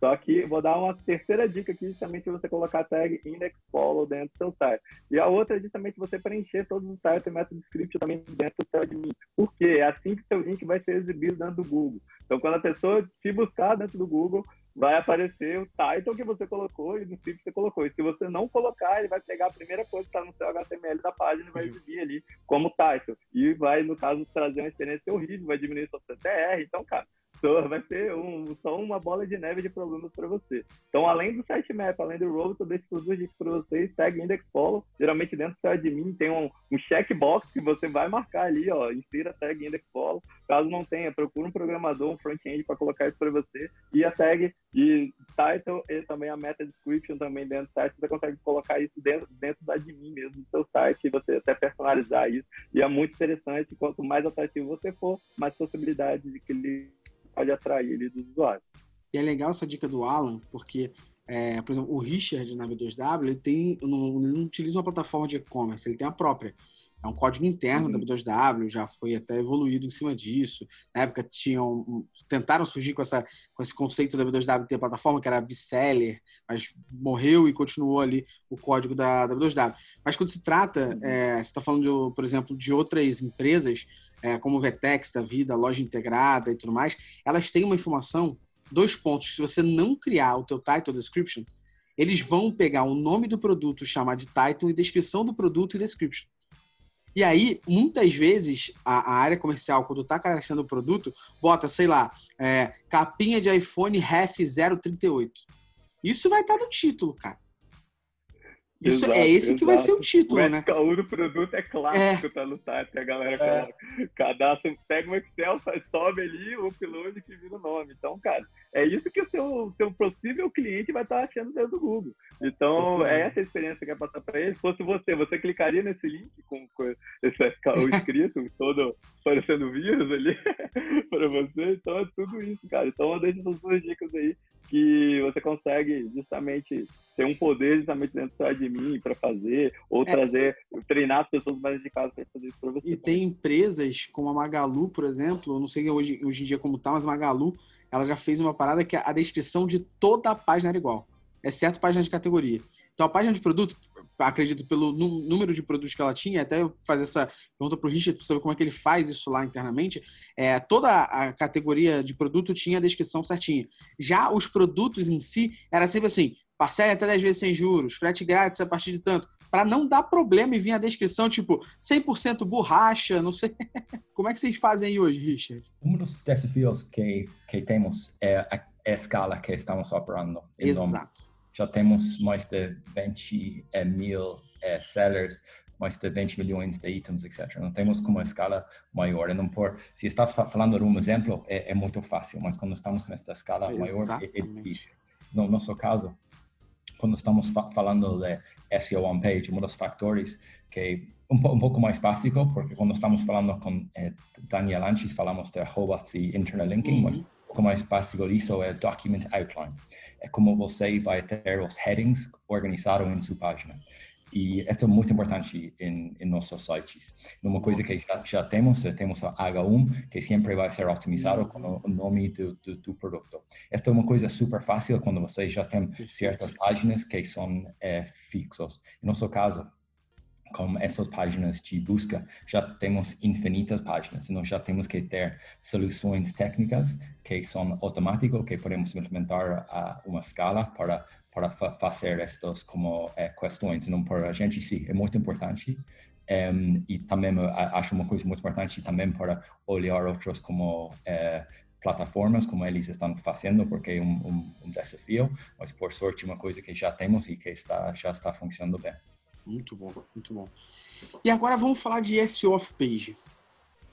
Só que vou dar uma terceira dica aqui, justamente você colocar a tag index follow dentro do seu site. E a outra é justamente você preencher todos os sites e método script também dentro do seu admin. Por quê? É assim que seu link vai ser exibido dentro do Google. Então, quando a pessoa te buscar dentro do Google, vai aparecer o title que você colocou e o script que você colocou. E se você não colocar, ele vai pegar a primeira coisa que está no seu HTML da página e vai exibir ali como title. E vai, no caso, trazer uma experiência horrível, vai diminuir sua CTR. Então, cara, vai ser um, só uma bola de neve de problemas para você. Então, além do sitemap, além do robo, eu deixo os dicas para vocês, tag index follow. Geralmente dentro do seu admin tem um, um checkbox que você vai marcar ali, ó, insira tag index follow. Caso não tenha, procura um programador, um front-end para colocar isso para você. E a tag de title e também a meta description também dentro do site, você consegue colocar isso dentro, dentro do admin mesmo do seu site e você até personalizar isso. E é muito interessante, quanto mais atrativo você for, mais possibilidade de que ele pode atrair ele dos usuários.
E é legal essa dica do Alan, porque, é, por exemplo, o Richard na V2W, ele, tem, não, ele não utiliza uma plataforma de e-commerce, ele tem a própria. É um código interno uhum. da B2W, já foi até evoluído em cima disso. Na época tinham tentaram surgir com, essa, com esse conceito da B2W ter plataforma que era Biseller, mas morreu e continuou ali o código da, da B2W. Mas quando se trata, uhum. é, você está falando, de, por exemplo, de outras empresas, é, como Vetex da vida, loja integrada e tudo mais, elas têm uma informação, dois pontos. Se você não criar o teu title description, eles vão pegar o nome do produto, chamar de title e descrição do produto e description. E aí, muitas vezes, a, a área comercial, quando está cadastrando o produto, bota, sei lá, é, capinha de iPhone REF 038. Isso vai estar tá no título, cara. Isso, exato, é esse exato. que vai ser o título,
o
né?
O do produto é clássico, é. tá no site, a galera é. Cadastra, pega um Excel, sobe ali o upload que vira o nome. Então, cara, é isso que o seu, seu possível cliente vai estar tá achando dentro do Google. Então, é essa a experiência que quer passar para ele. Se fosse você, você clicaria nesse link com, com esse SKU escrito, todo parecendo vírus ali para você. Então, é tudo isso, cara. Então, deixa essas duas dicas aí que você consegue justamente ter um poder justamente dentro de mim para fazer, ou é. trazer, treinar as pessoas mais indicadas para fazer isso para você.
E tem empresas como a Magalu, por exemplo, não sei hoje, hoje em dia como tá, mas a Magalu, ela já fez uma parada que a descrição de toda a página era igual, exceto página de categoria. Então a página de produto, acredito pelo número de produtos que ela tinha, até eu fazer essa pergunta para o Richard para saber como é que ele faz isso lá internamente, é, toda a categoria de produto tinha a descrição certinha. Já os produtos em si, era sempre assim, parcela até 10 vezes sem juros, frete grátis a partir de tanto, para não dar problema e vir a descrição tipo 100% borracha, não sei. Como é que vocês fazem aí hoje, Richard?
Um dos desafios que, que temos é a escala que estamos operando.
Exato.
Já temos mais de 20 eh, mil eh, sellers, mais de 20 milhões de itens, etc. Não temos como uma escala maior. E não por, se está falando de um exemplo, é, é, muito fácil, mas quando estamos com esta escala maior, é, é difícil. No nosso caso, quando estamos fa falando de SEO on page, um dos fatores que um, um pouco mais básico, porque quando estamos falando com eh, Daniel Anches, falamos de robots e internet linking, mas um pouco mais básico disso é document outline. É como você vai ter os headings organizados em sua página. E isso é muito importante em, em nossos sites. Uma coisa que já, já temos, é temos o H1, que sempre vai ser otimizado com o nome do, do, do produto. Esta é uma coisa super fácil quando você já tem certas páginas que são é, fixos. No nosso caso, com essas páginas de busca, já temos infinitas páginas. Nós já temos que ter soluções técnicas que são automáticas, que podemos implementar a uma escala para para fa fazer estas como é, questões. Não para a gente, sim, é muito importante. Um, e também acho uma coisa muito importante também para olhar outros como é, plataformas, como eles estão fazendo, porque é um, um, um, desafio, mas por sorte uma coisa que já temos e que está, já está funcionando bem.
Muito bom, muito bom. E agora vamos falar de SEO off-page.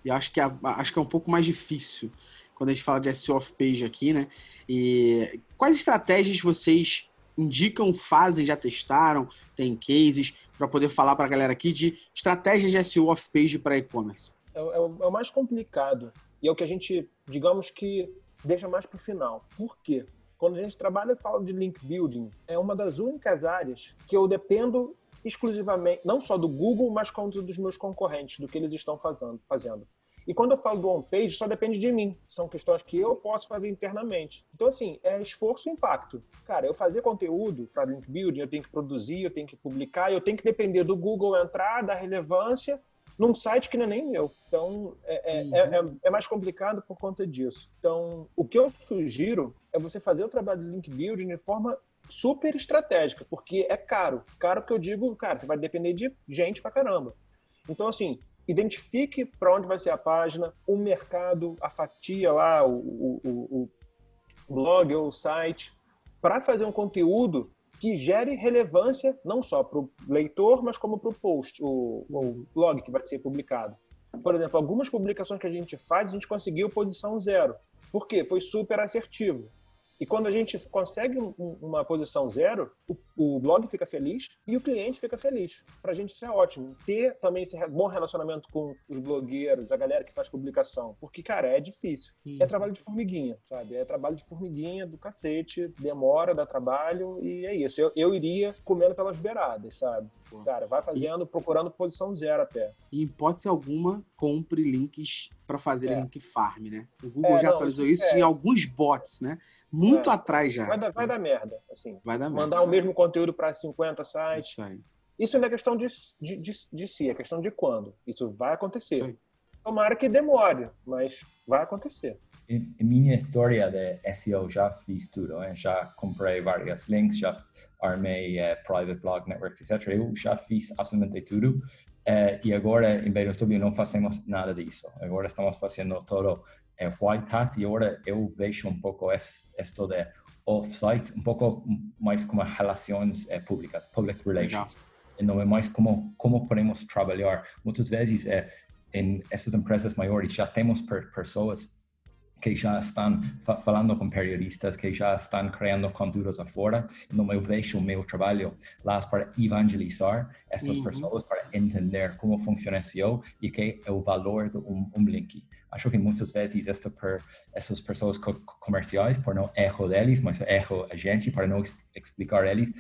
E acho que, é, acho que é um pouco mais difícil quando a gente fala de SEO off-page aqui, né? E quais estratégias vocês indicam, fazem, já testaram, tem cases, para poder falar para a galera aqui de estratégias de SEO off-page para e-commerce?
É, é, é, o mais complicado e é o que a gente, digamos que, deixa mais para o final. Por quê? Quando a gente trabalha e fala de link building, é uma das únicas áreas que eu dependo exclusivamente, não só do Google, mas como dos meus concorrentes, do que eles estão fazendo. fazendo. E quando eu falo do on-page, só depende de mim. São questões que eu posso fazer internamente. Então, assim, é esforço e impacto. Cara, eu fazer conteúdo para link building, eu tenho que produzir, eu tenho que publicar, eu tenho que depender do Google entrar, da relevância, num site que não é nem meu. Então, é, é, uhum. é, é, mais complicado por conta disso. Então, o que eu sugiro é você fazer o trabalho de link building de forma super estratégica, porque é caro. Caro que eu digo, cara, você vai depender de gente pra caramba. Então, assim, identifique para onde vai ser a página, o mercado, a fatia lá, o, o, o, o blog ou o site, para fazer um conteúdo que gere relevância não só para o leitor, mas como para o post, o, blog que vai ser publicado. Por exemplo, algumas publicações que a gente faz, a gente conseguiu posição zero. Por quê? Foi super assertivo. E quando a gente consegue um, uma posição zero, o, blog fica feliz e o cliente fica feliz. Para a gente isso é ótimo. Ter também esse bom relacionamento com os blogueiros, a galera que faz publicação. Porque, cara, é difícil. Sim. É trabalho de formiguinha, sabe? É trabalho de formiguinha do cacete, demora, dá trabalho e é isso. Eu, eu iria comendo pelas beiradas, sabe? Cara, vai fazendo, procurando posição zero até.
E, em hipótese alguma, compre links para fazer é. link farm, né? O Google é, já não, atualizou isso, isso é. em alguns bots, né? Muito é. atrás já.
Vai dar, vai dar merda, assim.
Vai dar
Mandar
merda.
o mesmo conteúdo para 50 sites.
Isso aí.
Isso não é questão de, de, de, de, si, é questão de quando. Isso vai acontecer. Tomara que demore, mas vai acontecer.
Em minha história de SEO já fiz tudo, né? já comprei vários links, já armei uh, private blog networks, etc. Eu já fiz absolutamente tudo. Uh, e agora em Beirut não fazemos nada disso. Agora estamos fazendo todo uh, white hat e agora eu vejo um pouco esto de off-site, um pouco mais como relações uh, públicas, public relations. Não é mais como como podemos trabalhar. Muitas vezes em essas empresas maiores já temos per pessoas que já estão falando com periodistas, que já estão criando conteúdos afora. Então, eu vejo o meu trabalho lá para evangelizar essas uhum. pessoas, para entender como funciona SEO e que é o valor de um, um link. Acho que muitas vezes isto por essas pessoas co comerciais, por não erro deles, mas erro a gente, para não explicar eles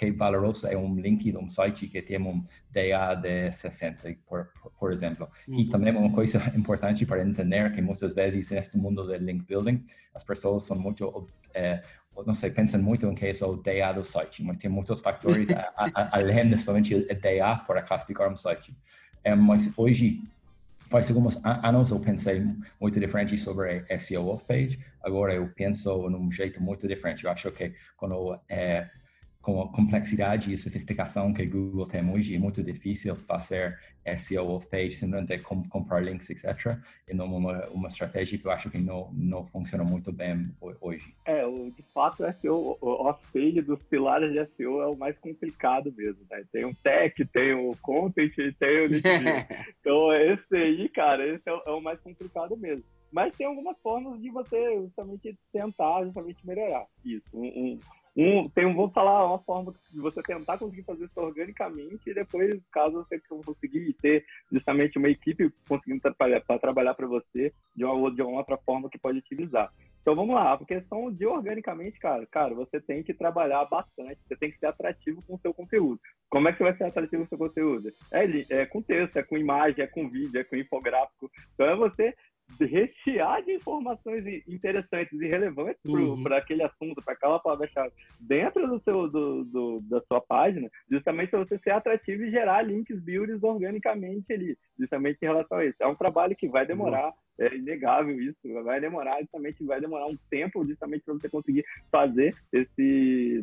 que valoroso é um link de um site que tem um DA de 60, por, por exemplo. Uhum. E também uma coisa importante para entender que muitas vezes neste mundo de link building, as pessoas são muito, eh, não sei, pensam muito em que é o DA do site, mas tem muitos fatores além de somente o DA para classificar um site. É, mas hoje faz alguns anos eu pensei muito diferente sobre SEO off-page, agora eu penso num jeito muito diferente. Eu acho que quando é, com a complexidade e sofisticação que Google tem hoje, é muito difícil fazer SEO off-page, simplesmente com, comprar links, etc. E não uma, uma estratégia que eu acho que não, não funciona muito bem hoje.
É, o, de fato, o SEO off-page dos pilares de SEO é o mais complicado mesmo, né? Tem o tech, tem o content, tem o Então, esse aí, cara, esse é o, é o mais complicado mesmo mas tem algumas formas de você justamente tentar justamente melhorar isso. Um, um, um, tem um, vou falar uma forma de você tentar conseguir fazer isso organicamente e depois, caso você conseguir ter justamente uma equipe conseguindo trabalhar para trabalhar você de uma, de uma outra forma que pode utilizar. Então vamos lá, a questão de organicamente, cara, cara, você tem que trabalhar bastante, você tem que ser atrativo com o seu conteúdo. Como é que você vai ser atrativo com o seu conteúdo? É, é com texto, é com imagem, é com vídeo, é com infográfico. Então é você rechear de informações interessantes e relevantes uhum. para aquele assunto, para aquela palavra-chave dentro do seu, do, do, da sua página, justamente para você ser atrativo e gerar links builders organicamente ali, justamente em relação a isso. É um trabalho que vai demorar, uhum. é inegável isso, vai demorar, justamente vai demorar um tempo justamente para você conseguir fazer esse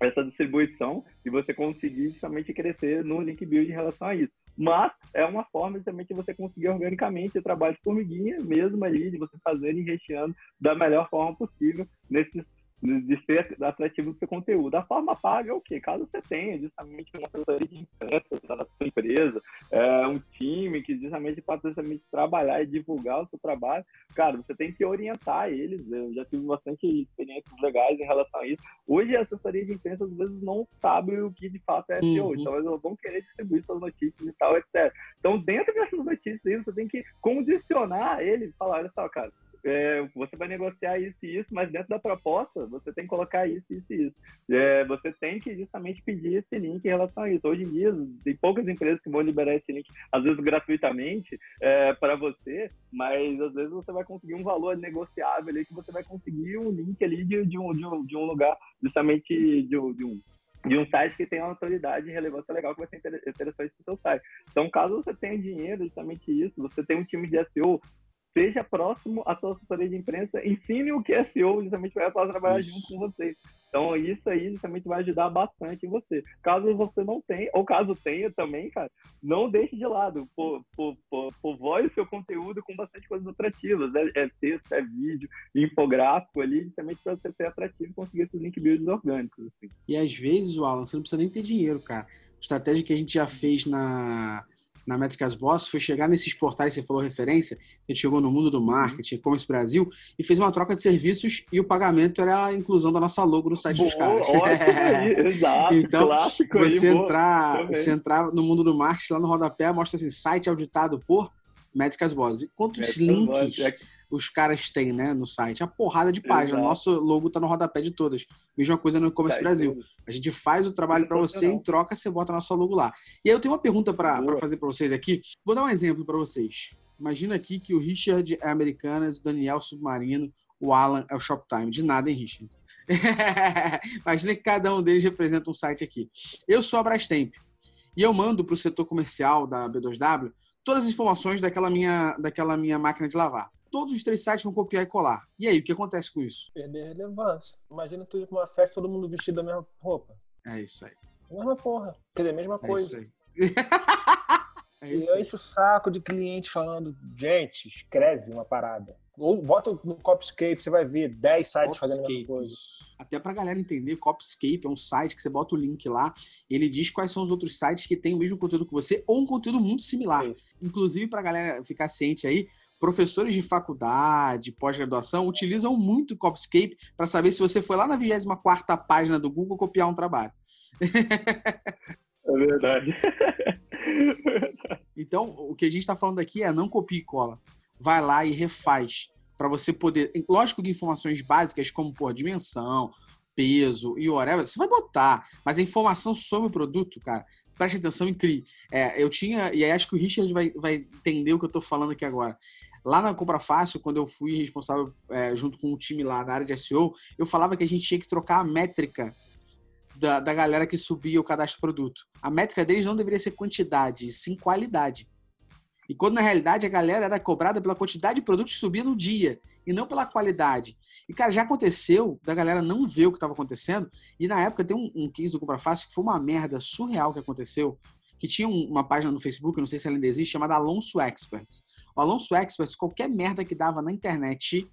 essa distribuição e você conseguir justamente crescer no link build em relação a isso. Mas é uma forma também de você conseguir organicamente o trabalho de formiguinha mesmo ali, de você fazer e recheando da melhor forma possível nesses de ser atrativo do seu conteúdo. A forma paga é o quê? Caso você tenha justamente uma assessoria de imprensa da sua empresa, é, um time que justamente pode justamente trabalhar e divulgar o seu trabalho, cara, você tem que orientar eles. Eu já tive bastante experiências legais em relação a isso. Hoje a assessoria de imprensa às vezes não sabe o que de fato é SEO, uhum. então eles vão querer distribuir suas notícias e tal, etc. Então, dentro dessas notícias você tem que condicionar eles, falar, olha só, cara, é, você vai negociar isso e isso, mas dentro da proposta você tem que colocar isso, isso e isso. É, você tem que justamente pedir esse link em relação a isso. Hoje em dia, tem poucas empresas que vão liberar esse link, às vezes gratuitamente, é, para você, mas às vezes você vai conseguir um valor negociável ali, que você vai conseguir um link ali de, de, um, de, um, de um lugar, justamente de, de um de um site que tem uma autoridade e relevância legal que vai ser interessante para o seu site. Então, caso você tenha dinheiro, justamente isso, você tem um time de SEO esteja próximo à sua assessoria de imprensa, ensine o que é SEO, justamente para ela trabalhar isso. junto com você. Então, isso aí justamente vai ajudar bastante você. Caso você não tenha, ou caso tenha também, cara, não deixe de lado. Povoe o seu conteúdo com bastante coisas atrativas. É, é texto, é vídeo, infográfico ali, justamente para você ser atrativo e conseguir esses link builds orgânicos. Assim.
E às vezes, o Alan, você não precisa nem ter dinheiro, cara. Estratégia que a gente já fez na na Métricas Boss foi chegar nesses portais, você falou referência, a gente chegou no mundo do marketing, e-commerce Brasil, e fez uma troca de serviços e o pagamento era a inclusão da nossa logo no site boa, dos caras.
Ótimo, exato,
então, clássico, você, aí, entrar, você entrar no mundo do marketing, lá no rodapé, mostra assim, site auditado por Métricas Boss. E quantos Métricas links... Boss, é os caras têm, né, no site. A porrada de página. Exato. Nosso logo tá no rodapé de todas. Mesma coisa no e-commerce tá, Brasil. A gente faz o trabalho para você, em troca você bota nosso logo lá. E aí eu tenho uma pergunta para fazer para vocês aqui. Vou dar um exemplo para vocês. Imagina aqui que o Richard é Americanas, o Daniel Submarino, o Alan é o Shoptime. De nada, hein, Richard? Imagina que cada um deles representa um site aqui. Eu sou a Brastemp. E eu mando para o setor comercial da B2W todas as informações daquela minha, daquela minha máquina de lavar. Todos os três sites vão copiar e colar. E aí, o que acontece com isso?
Perder relevância. Imagina tu ir pra uma festa todo mundo vestido da mesma roupa.
É isso aí.
Mesma porra. Quer dizer, mesma
É
coisa.
isso aí. é
E
isso
eu
aí.
encho o saco de cliente falando, gente, escreve uma parada. Ou bota no Copscape, você vai ver 10 sites fazendo a mesma
Copscape,
coisa.
Até pra galera entender, Copscape é um site que você bota o link lá, ele diz quais são os outros sites que têm o mesmo conteúdo que você ou um conteúdo muito similar.
Sim.
Inclusive, pra galera ficar ciente aí, professores de faculdade, pós-graduação, utilizam muito o Copscape para saber se você foi lá na 24ª página do Google copiar um trabalho.
É verdade.
Então, o que a gente está falando aqui é não copia e cola. Vai lá e refaz. Para você poder. Lógico que informações básicas, como por dimensão, peso e whatever, você vai botar. Mas a informação sobre o produto, cara, preste atenção e crie. É, eu tinha. E aí acho que o Richard vai, vai entender o que eu estou falando aqui agora. Lá na Compra Fácil, quando eu fui responsável é, junto com o time lá na área de SEO, eu falava que a gente tinha que trocar a métrica da, da galera que subia o cadastro produto. A métrica deles não deveria ser quantidade, sim qualidade. E quando na realidade a galera era cobrada pela quantidade de produtos que subia no dia e não pela qualidade. E cara, já aconteceu da galera não ver o que estava acontecendo. E na época tem um, um case do Compra Fácil que foi uma merda surreal que aconteceu. Que tinha um- uma página no Facebook, não sei se ela ainda existe, chamada Alonso Experts. O Alonso Experts, qualquer merda que dava na internet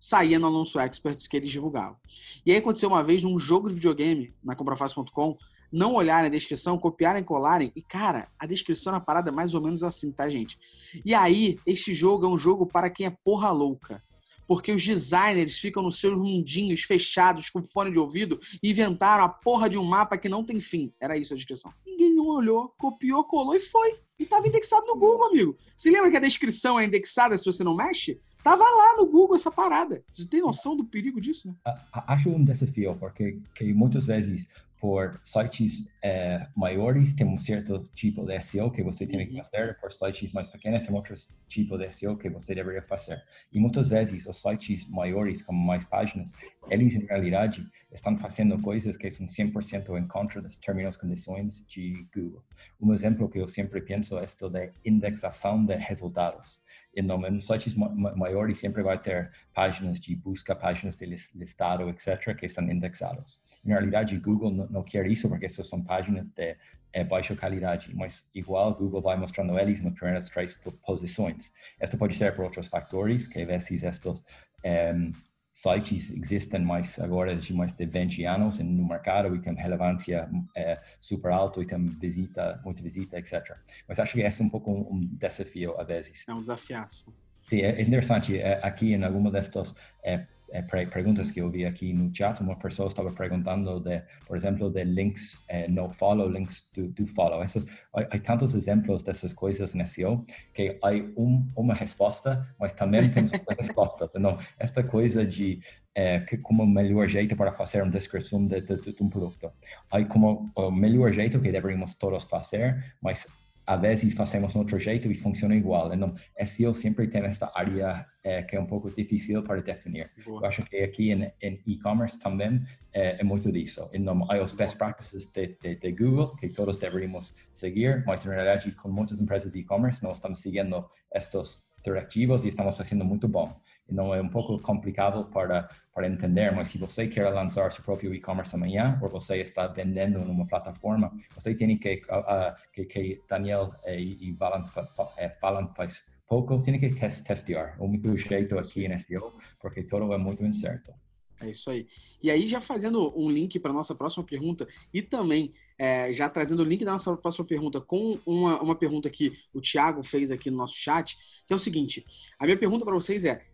saía no Alonso Experts que eles divulgavam. E aí aconteceu uma vez num jogo de videogame na comprafácil.com, não olharem a descrição, copiarem colarem. E, cara, a descrição na parada é mais ou menos assim, tá, gente? E aí, este jogo é um jogo para quem é porra louca. Porque os designers ficam nos seus mundinhos fechados, com fone de ouvido, e inventaram a porra de um mapa que não tem fim. Era isso a descrição. Não olhou, copiou, colou e foi. E tava indexado no Google, amigo. Se lembra que a descrição é indexada se você não mexe? Tava lá no Google essa parada. Você tem noção do perigo disso, né?
Acho um desafio, porque que muitas vezes, por sites eh, maiores, tem um certo tipo de SEO que você tem que
Uhum.
fazer, por sites mais pequenos, tem outro tipo de SEO que você deveria fazer. E muitas vezes, os sites maiores, com mais páginas, eles, em realidade, estão fazendo coisas que são 100% em contra das termos e condições de Google. Um exemplo que eu sempre penso é esto de indexação de resultados. Então, em sites ma- ma- maiores sempre vai ter páginas de busca, páginas de lis- listado, etc., que estão indexados. Na realidade, Google não, não quer isso porque essas são páginas de eh, baixa qualidade, mas igual Google vai mostrando eles nas primeiras três po- posições. Isto pode ser por outros fatores, que às vezes estes em, sites existem mais agora de mais de 20 anos no mercado e têm relevância eh, super alta e têm visita, muita visita, etc. Mas acho que esse é um pouco um, um desafio a vezes.
É um desafiaço.
Sim, é interessante. é, Aqui em alguma destas é, é, pre- perguntas que eu vi aqui no chat, uma pessoa estava perguntando de, por exemplo, de links é, no follow, links do, do follow. Essas, há, tantos exemplos dessas coisas no SEO que há um, uma resposta, mas também temos outras respostas. Então, esta coisa de é, que como melhor jeito para fazer uma descrição de, de, de um produto. Há como o melhor jeito que deveríamos todos fazer, mas às vezes fazemos outro jeito e funciona igual. Então, SEO sempre tem esta área eh, que é um pouco difícil para definir. Eu
Boa.
acho que aqui em, e-commerce também eh, é muito disso. Então, há os best practices de, de, de Google que todos deveríamos seguir, mas na realidade, com muitas empresas de e-commerce, nós estamos seguindo estes diretivos e estamos fazendo muito bom. Então, é um pouco complicado para, para entender, mas se você quer lançar seu próprio e-commerce amanhã, ou você está vendendo numa plataforma, você tem que, ah, que, que Daniel eh, e, e Valan fa, fa, eh, falam faz pouco, tem que tes- testear. O único jeito aqui em SEO, porque tudo é muito incerto.
É isso aí. E aí, já fazendo um link para nossa próxima pergunta e também é, já trazendo o link da nossa próxima pergunta com uma, uma pergunta que o Thiago fez aqui no nosso chat, que é o seguinte: a minha pergunta para vocês é: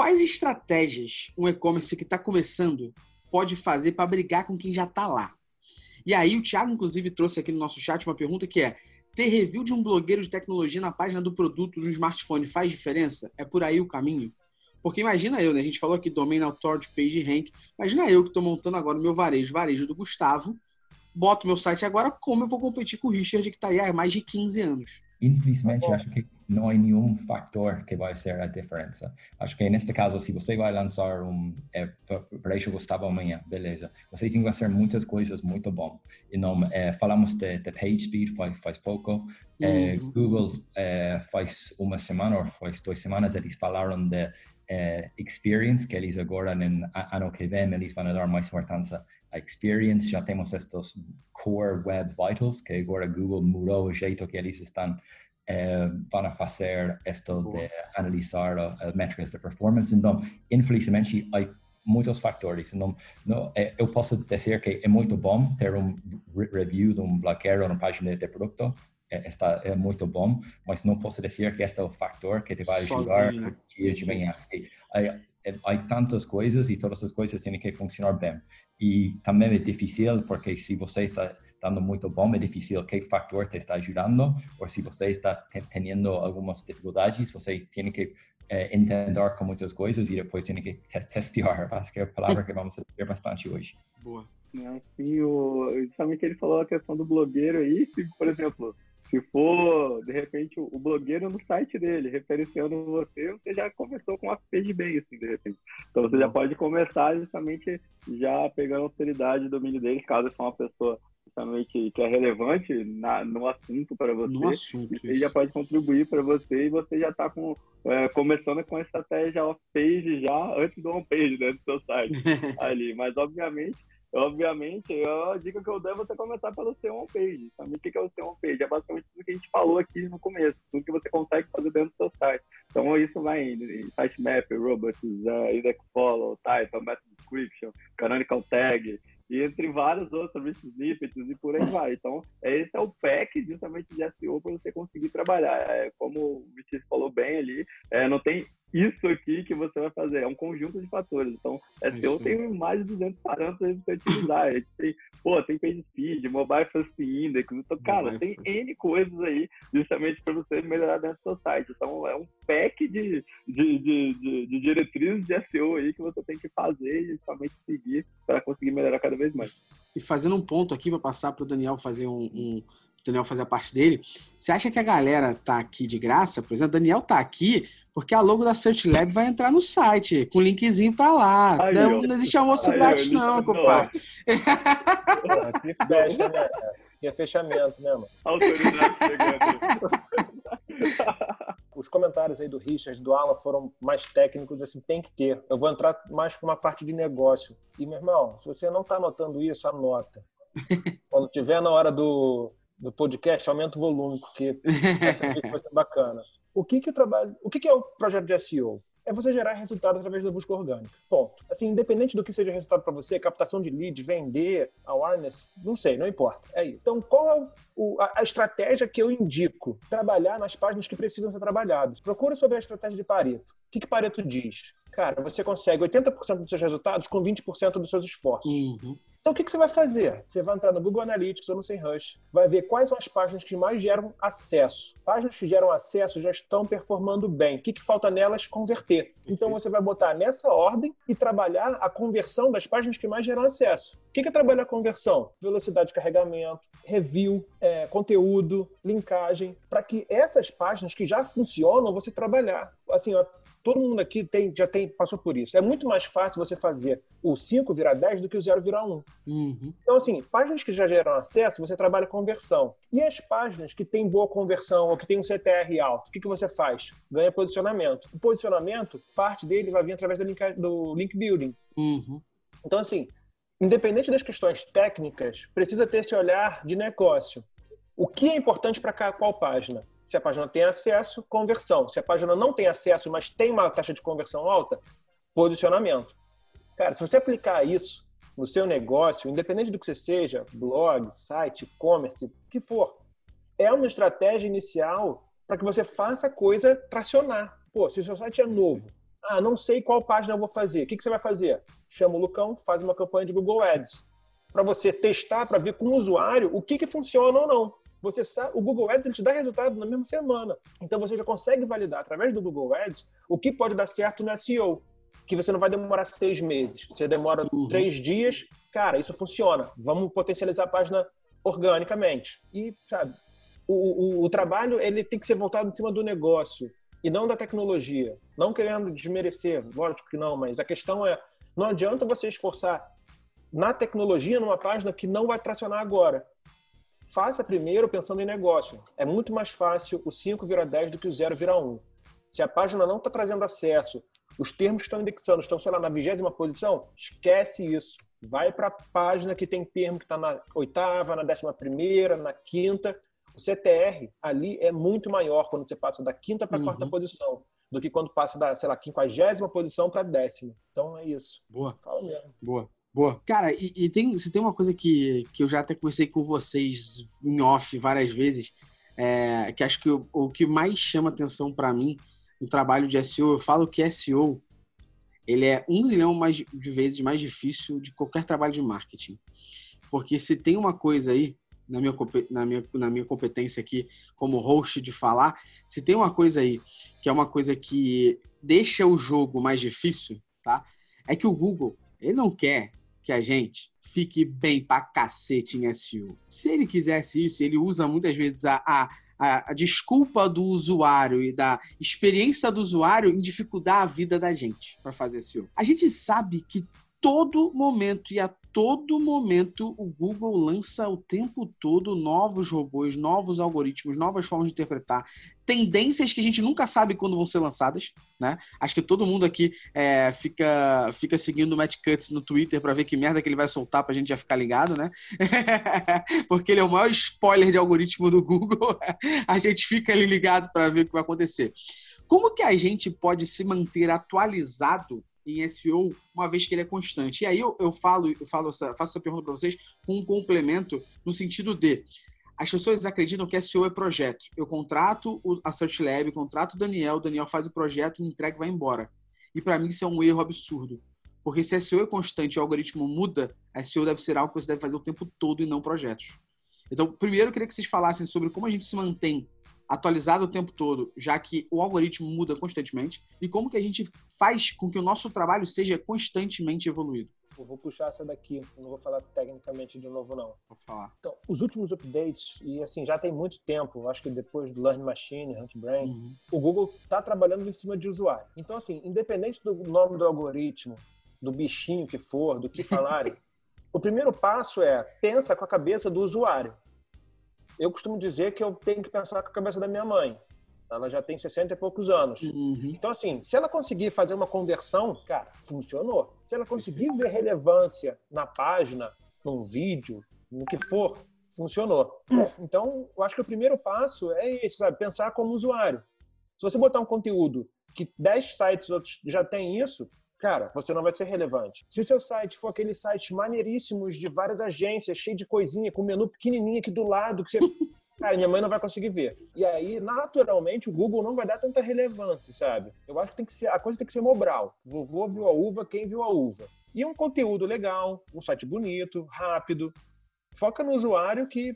quais estratégias um e-commerce que está começando pode fazer para brigar com quem já está lá? E aí, o Thiago, inclusive, trouxe aqui no nosso chat uma pergunta que é: ter review de um blogueiro de tecnologia na página do produto do smartphone faz diferença? É por aí o caminho? Porque imagina eu, né? A gente falou aqui domain authority, page rank. Imagina eu que estou montando agora o meu varejo, varejo do Gustavo, boto meu site agora, como eu vou competir com o Richard, que está aí há mais de 15 anos?
Infelizmente, acho que não há nenhum fator que vai ser a diferença. Acho que neste caso, se você vai lançar um, é, isso Gustavo amanhã, beleza. Você tem que fazer muitas coisas muito bom. E não, é, falamos de, de page speed faz, faz pouco. É, uhum. Google é, faz uma semana ou faz duas semanas eles falaram de é, experience, que eles agora, no ano que vem, eles vão dar mais importância a experience. Já temos estes core web vitals, que agora Google mudou o jeito que eles estão eh, van fazer esto de analisar as métricas de performance. Então, infelizmente, há muitos fatores. Então, não, eh, eu posso dizer que é muito bom ter um review de um blogueiro na página de produto, é, está, é muito bom, mas não posso dizer que este é o fator que te vai ajudar no dia de manhã. Há, há tantas coisas e todas as coisas têm que funcionar bem. E também é difícil porque se você está dando muito bom, é difícil que fator te está ajudando, ou se você está tendo algumas dificuldades, você tem que é, entender com muitas coisas e depois tem que testar. Acho que é a palavra que vamos ter bastante hoje.
Boa.
Não, sim, o, justamente ele falou a questão do blogueiro aí, se, por exemplo, se for, de repente, o blogueiro no site dele, referenciando você, você já começou com uma page bem, assim, de repente. Então você já pode começar justamente já pegando a autoridade do domínio dele, caso for uma pessoa justamente que é relevante na, no assunto para você.
No assunto,
ele já pode contribuir para você e você já está com, é, começando com a estratégia off-page já antes do on-page né, do seu site ali. Mas, obviamente, obviamente, a dica que eu dou é você começar pelo seu homepage. Também o que é o seu homepage? É basicamente tudo que a gente falou aqui no começo, tudo que você consegue fazer dentro do seu site. Então, isso vai em sitemap, robots, uh, index follow, title, method description, canonical tag, e entre vários outros rich snippets e por aí vai. Então, esse é o pack justamente de SEO para você conseguir trabalhar. É, como o Vitício falou bem ali, é, não tem isso aqui que você vai fazer, é um conjunto de fatores. Então, SEO tem mais de 200 parâmetros para utilizar. A gente tem, pô, tem page speed, mobile first index, então, cara, tem N coisas aí justamente para você melhorar dentro do seu site. Então, é um pack de, de, de, de, de diretrizes de SEO aí que você tem que fazer e justamente seguir para conseguir melhorar cada vez mais.
E fazendo um ponto aqui para passar para o Daniel fazer um, um Daniel fazer a parte dele. Você acha que a galera tá aqui de graça? Por exemplo, Daniel tá aqui porque a logo da Search Lab vai entrar no site, com linkzinho para lá. Aí, não, não deixa almoço grátis, não, compadre.
Que fecha, né? É fechamento, né, mano? Autoridade chegando. Os comentários aí do Richard, do Alan, foram mais técnicos, assim, tem que ter. Eu vou entrar mais para uma parte de negócio. E, meu irmão, se você não está anotando isso, anota. Quando tiver na hora do, do podcast, aumenta o volume, porque essa vai ser bacana. O que que, trabalho, o que que é o projeto de SEO? É você gerar resultado através da busca orgânica. Ponto. Assim, independente do que seja resultado para você, captação de lead, vender, awareness, não sei, não importa. É isso. Então, qual é o, a, a, estratégia que eu indico? Trabalhar nas páginas que precisam ser trabalhadas. Procura sobre a estratégia de Pareto. O que, que Pareto diz? Cara, você consegue 80% dos seus resultados com 20% dos seus esforços. Uhum. Então, o que, que, você vai fazer? Você vai entrar no Google Analytics ou no SEMrush, vai ver quais são as páginas que mais geram acesso. Páginas que geram acesso já estão performando bem. O que, que falta nelas? Converter. Então, você vai botar nessa ordem e trabalhar a conversão das páginas que mais geram acesso. O que, que é trabalhar a conversão? Velocidade de carregamento, review, é, conteúdo, linkagem, para que essas páginas que já funcionam, você trabalhar. Assim, ó, todo mundo aqui tem, já tem, passou por isso. É muito mais fácil você fazer o 5 virar 10 do que o 0 virar 1. Uhum. Então, assim, páginas que já geram acesso, você trabalha conversão. E as páginas que têm boa conversão ou que têm um CTR alto, o que, que você faz? Ganha posicionamento. O posicionamento, parte dele vai vir através do link, do link building. Uhum. Então, assim, independente das questões técnicas, precisa ter esse olhar de negócio. O que é importante para qual página? Se a página tem acesso, conversão. Se a página não tem acesso, mas tem uma taxa de conversão alta, posicionamento. Cara, se você aplicar isso no seu negócio, independente do que você seja, blog, site, e-commerce, o que for, é uma estratégia inicial para que você faça a coisa tracionar. Pô, se o seu site é novo, ah, não sei qual página eu vou fazer, o que, que você vai fazer? Chama o Lucão, faz uma campanha de Google Ads para você testar, para ver com o usuário o que, que funciona ou não você sabe, o Google Ads ele te dá resultado na mesma semana. Então você já consegue validar através do Google Ads o que pode dar certo no SEO. Que você não vai demorar seis meses, você demora uhum. três dias. Cara, isso funciona. Vamos potencializar a página organicamente. E, sabe, o, o, o trabalho ele tem que ser voltado em cima do negócio e não da tecnologia. Não querendo desmerecer, lógico que não, mas a questão é, não adianta você esforçar na tecnologia numa página que não vai tracionar agora. Faça primeiro pensando em negócio. É muito mais fácil o 5 virar 10 do que o 0 virar 1. Se a página não está trazendo acesso, os termos que estão indexando estão, sei lá, na vigésima posição, esquece isso. Vai para a página que tem termo que está na oitava, na décima primeira, na quinta. O CTR ali é muito maior quando você passa da quinta para a uhum. quarta posição do que quando passa da, sei lá, quinquagésima posição para décima. Então é isso.
Boa.
Fala mesmo.
Boa. Boa. Cara, e, e, tem, se tem uma coisa que, que eu já até conversei com vocês em off várias vezes, é, que acho que o, que mais chama atenção para mim no trabalho de SEO, eu falo que SEO ele é um zilhão mais, de vezes mais difícil de qualquer trabalho de marketing. Porque se tem uma coisa aí, na minha, na minha, na minha competência aqui como host de falar, se tem uma coisa aí que é uma coisa que deixa o jogo mais difícil, tá? É que o Google, ele não quer que a gente fique bem pra cacete em SEO. Se ele quisesse isso, ele usa muitas vezes a, a, a, desculpa do usuário e da experiência do usuário em dificultar a vida da gente para fazer SEO. A gente sabe que todo momento e a todo momento o Google lança o tempo todo novos robôs, novos algoritmos, novas formas de interpretar, tendências que a gente nunca sabe quando vão ser lançadas, né? Acho que todo mundo aqui é, fica, fica seguindo o Matt Cutts no Twitter para ver que merda que ele vai soltar pra gente já ficar ligado, né? Porque ele é o maior spoiler de algoritmo do Google. a gente fica ali ligado para ver o que vai acontecer. Como que a gente pode se manter atualizado em SEO, uma vez que ele é constante. E aí eu, eu falo, eu falo essa, faço essa pergunta para vocês com um complemento no sentido de as pessoas acreditam que SEO é projeto. Eu contrato a Search Lab, contrato o Daniel, o Daniel faz o projeto, me entrega e vai embora. E para mim isso é um erro absurdo. Porque se SEO é constante e o algoritmo muda, SEO deve ser algo que você deve fazer o tempo todo e não projetos. Então, primeiro eu queria que vocês falassem sobre como a gente se mantém atualizado o tempo todo, já que o algoritmo muda constantemente, e como que a gente faz com que o nosso trabalho seja constantemente evoluído.
Eu vou puxar essa daqui, não vou falar tecnicamente de novo, não.
Vou falar.
Então, os últimos updates, e assim, já tem muito tempo, acho que depois do Learn Machine, Hunt Brain, uhum. o Google está trabalhando em cima de usuário. Então, assim, independente do nome do algoritmo, do bichinho que for, do que falarem, o primeiro passo é pensa com a cabeça do usuário eu costumo dizer que eu tenho que pensar com a cabeça da minha mãe. Ela já tem 60 e poucos anos. Uhum. Então, assim, se ela conseguir fazer uma conversão, cara, funcionou. Se ela conseguir ver relevância na página, num vídeo, no que for, funcionou. Então, eu acho que o primeiro passo é isso, sabe? Pensar como usuário. Se você botar um conteúdo que 10 sites outros já tem isso, cara, você não vai ser relevante. Se o seu site for aqueles sites maneiríssimos de várias agências, cheio de coisinha, com menu pequenininho aqui do lado, que você. Cara, minha mãe não vai conseguir ver. E aí, naturalmente, o Google não vai dar tanta relevância, sabe? Eu acho que, tem que ser, a coisa tem que ser mobral. Vovô viu a uva, quem viu a uva. E um conteúdo legal, um site bonito, rápido. Foca no usuário que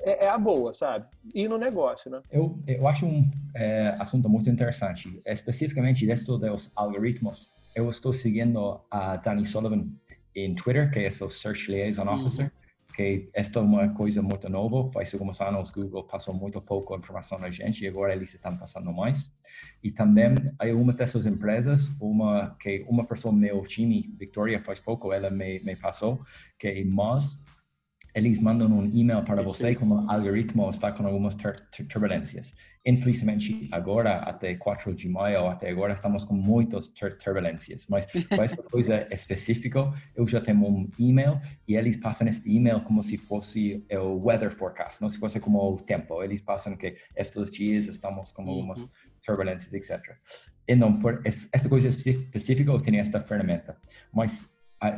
é, é, a boa, sabe? E no negócio, né?
Eu, eu acho um é, assunto muito interessante, especificamente dentro dos algoritmos. Eu estou seguindo a Danny Sullivan em Twitter, que é o Search Liaison Officer, uhum. que esta é uma coisa muito nova. Faz alguns anos Google passou muito pouco informação a gente e agora eles estão passando mais. E também há algumas dessas empresas, uma que uma pessoa meu time, Victoria, faz pouco, ela me, me passou, que é Moz, eles mandam um e-mail para você como o algoritmo está com algumas tur turbulências. Infelizmente, agora, até 4 de maio, até agora, estamos com muitas tur turbulências. Mas para essa coisa específica, eu já tenho um e-mail e eles passam este e-mail como se fosse o weather forecast, não se fosse como o tempo. Eles passam que estes dias estamos com algumas uhum. turbulências, etc. Então, por essa coisa específica, eu tenho esta ferramenta. Mas,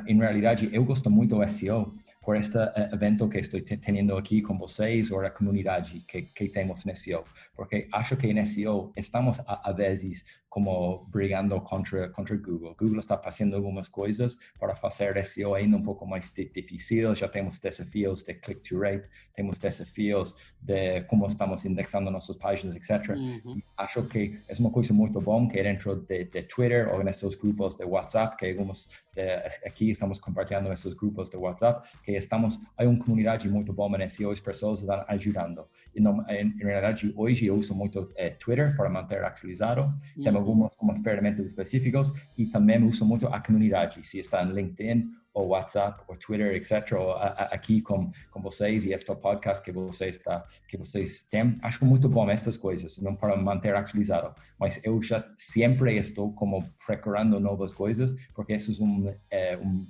em realidade, eu gosto muito do SEO por este uh, evento que estou tendo aqui com vocês ou a comunidade que, que temos no SEO. Porque acho que no SEO estamos, a, a vezes, como brigando contra, contra Google. Google está fazendo algumas coisas para fazer SEO ainda um pouco mais difícil. Já temos desafios de click-to-rate, temos desafios de como estamos indexando nossas páginas, etc. Uhum. Acho que é uma coisa muito bom que dentro de, de Twitter ou nesses grupos de WhatsApp, que alguns de, aqui estamos compartilhando esses grupos de WhatsApp, que estamos, há uma comunidade muito boa em SEO, as pessoas estão ajudando. E não, em, em realidade, hoje eu uso muito é, Twitter para manter atualizado, uhum. Algumas, algumas ferramentas específicas e também uso muito a comunidade, se está em LinkedIn ou WhatsApp, ou Twitter, etc. Ou a, a, aqui com, com vocês e este podcast que vocês está que vocês têm. Acho muito bom estas coisas, não para manter atualizado, mas eu já sempre estou como procurando novas coisas, porque isso é um, é, um,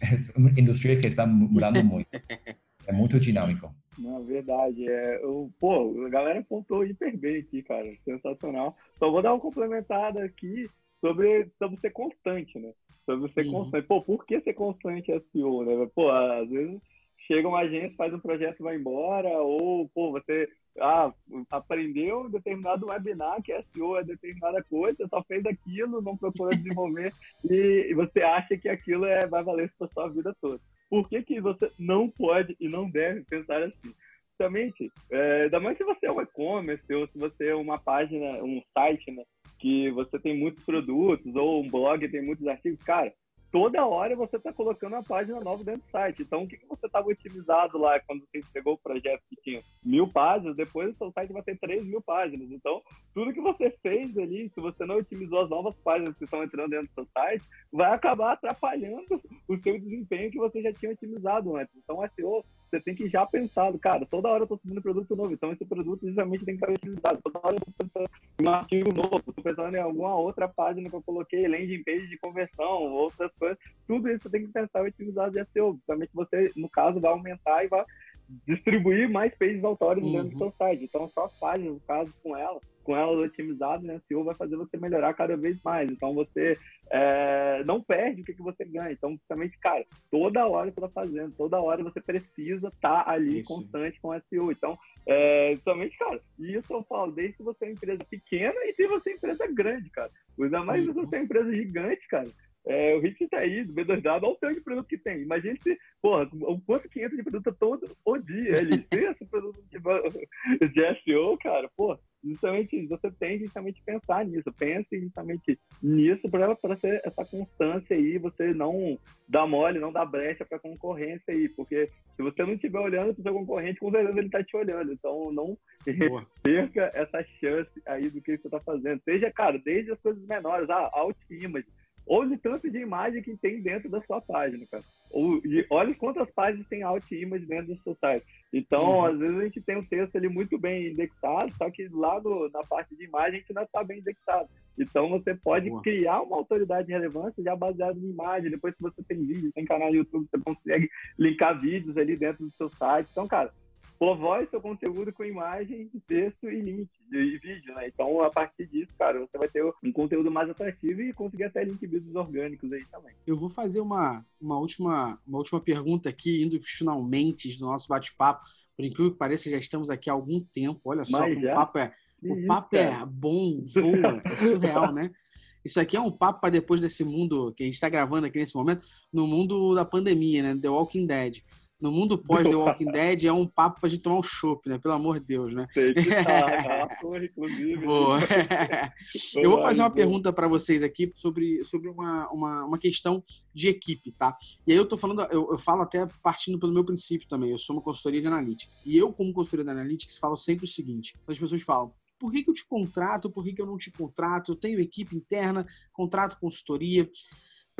é uma indústria que está mudando muito. É muito dinâmico.
Na verdade, é, eu, pô, a galera pontou hiper bem aqui, cara, sensacional. Só vou dar uma complementada aqui sobre, sobre ser constante, né? Sobre ser uhum. constante. Pô, por que ser constante SEO, né? Pô, às vezes chega uma agência, faz um projeto e vai embora, ou, pô, você ah, aprendeu determinado webinar que SEO é determinada coisa, só fez aquilo, não procurou desenvolver e, e você acha que aquilo é, vai valer para sua vida toda. Por que, que você não pode e não deve pensar assim? Justamente, é, ainda mais se você é um e-commerce ou se você é uma página, um site, né, que você tem muitos produtos ou um blog tem muitos artigos, cara, toda hora você está colocando uma página nova dentro do site. Então, o que, que você estava otimizado lá quando você entregou o projeto que tinha mil páginas, depois o seu site vai ter três mil páginas. Então, tudo que você fez ali, se você não otimizou as novas páginas que estão entrando dentro do seu site, vai acabar atrapalhando o seu desempenho que você já tinha otimizado antes. Então, o SEO você tem que já pensar, cara, toda hora eu tô subindo produto novo, então esse produto justamente tem que estar utilizado. Toda hora eu tô pensando em um artigo novo, tô pensando em alguma outra página que eu coloquei, landing page de conversão, outras coisas. Tudo isso você tem que pensar em utilizar de SEO. Justamente você, no caso, vai aumentar e vai distribuir mais pages autórios uhum. dentro do seu site. Então, só páginas, no caso, com ela, com elas otimizadas, né, SEO vai fazer você melhorar cada vez mais. Então, você é, não perde o que, que você ganha. Então, justamente, cara, toda hora você está fazendo, toda hora você precisa estar tá ali isso. constante com SEO. Então, é, justamente, cara, isso eu falo desde que você é empresa pequena e se você é empresa grande, cara. Ainda mais uhum. se você é empresa gigante, cara. É, o Hit tá aí, do B2W, olha o tanto de produto que tem. Imagina se, porra, o quanto que entra de produto todo o dia. Tem esse produto de, de SEO, cara, pô, justamente você tem que justamente pensar nisso. Pense justamente nisso para ser essa constância aí, você não dá mole, não dá brecha para concorrência aí, porque se você não estiver olhando para o seu concorrente, com certeza ele está te olhando. Então não Boa. perca essa chance aí do que você está fazendo. Seja, cara, desde as coisas menores, ah, alt image Olhe tanto de imagem que tem dentro da sua página, cara. Ou, e olhe quantas páginas tem alt image dentro do seu site. Então, uhum. às vezes a gente tem um texto ali muito bem indexado, só que lá no, na parte de imagem a gente não está bem indexado. Então, você pode Boa. criar uma autoridade de relevância já baseada em imagem. Depois, se você tem vídeo, tem canal no YouTube, você consegue linkar vídeos ali dentro do seu site. Então, cara, povoe seu conteúdo com imagem, texto e link e vídeo, né? Então, a partir disso, cara, você vai ter um conteúdo mais atrativo e conseguir até link business orgânicos aí também.
Eu vou fazer uma, uma, última, uma última pergunta aqui, indo finalmente do nosso bate-papo. Por incrível que pareça, já estamos aqui há algum tempo. Olha só, o papo é, o papo é bom, voa, é surreal, né? Isso aqui é um papo para depois desse mundo que a gente está gravando aqui nesse momento, no mundo da pandemia, né? The Walking Dead no mundo pós The Walking Dead é um papo pra gente tomar um chopp, né? Pelo amor de Deus, né? Que tá, inclusive. Boa. Eu vou fazer uma pergunta para vocês aqui sobre, sobre uma, uma, uma questão de equipe, tá? E aí eu tô falando, eu, eu falo até partindo pelo meu princípio também. Eu sou uma consultoria de analytics. E eu, como consultoria de analytics, falo sempre o seguinte: as pessoas falam, por que, que eu te contrato, por que, que eu não te contrato? Eu tenho equipe interna, contrato consultoria.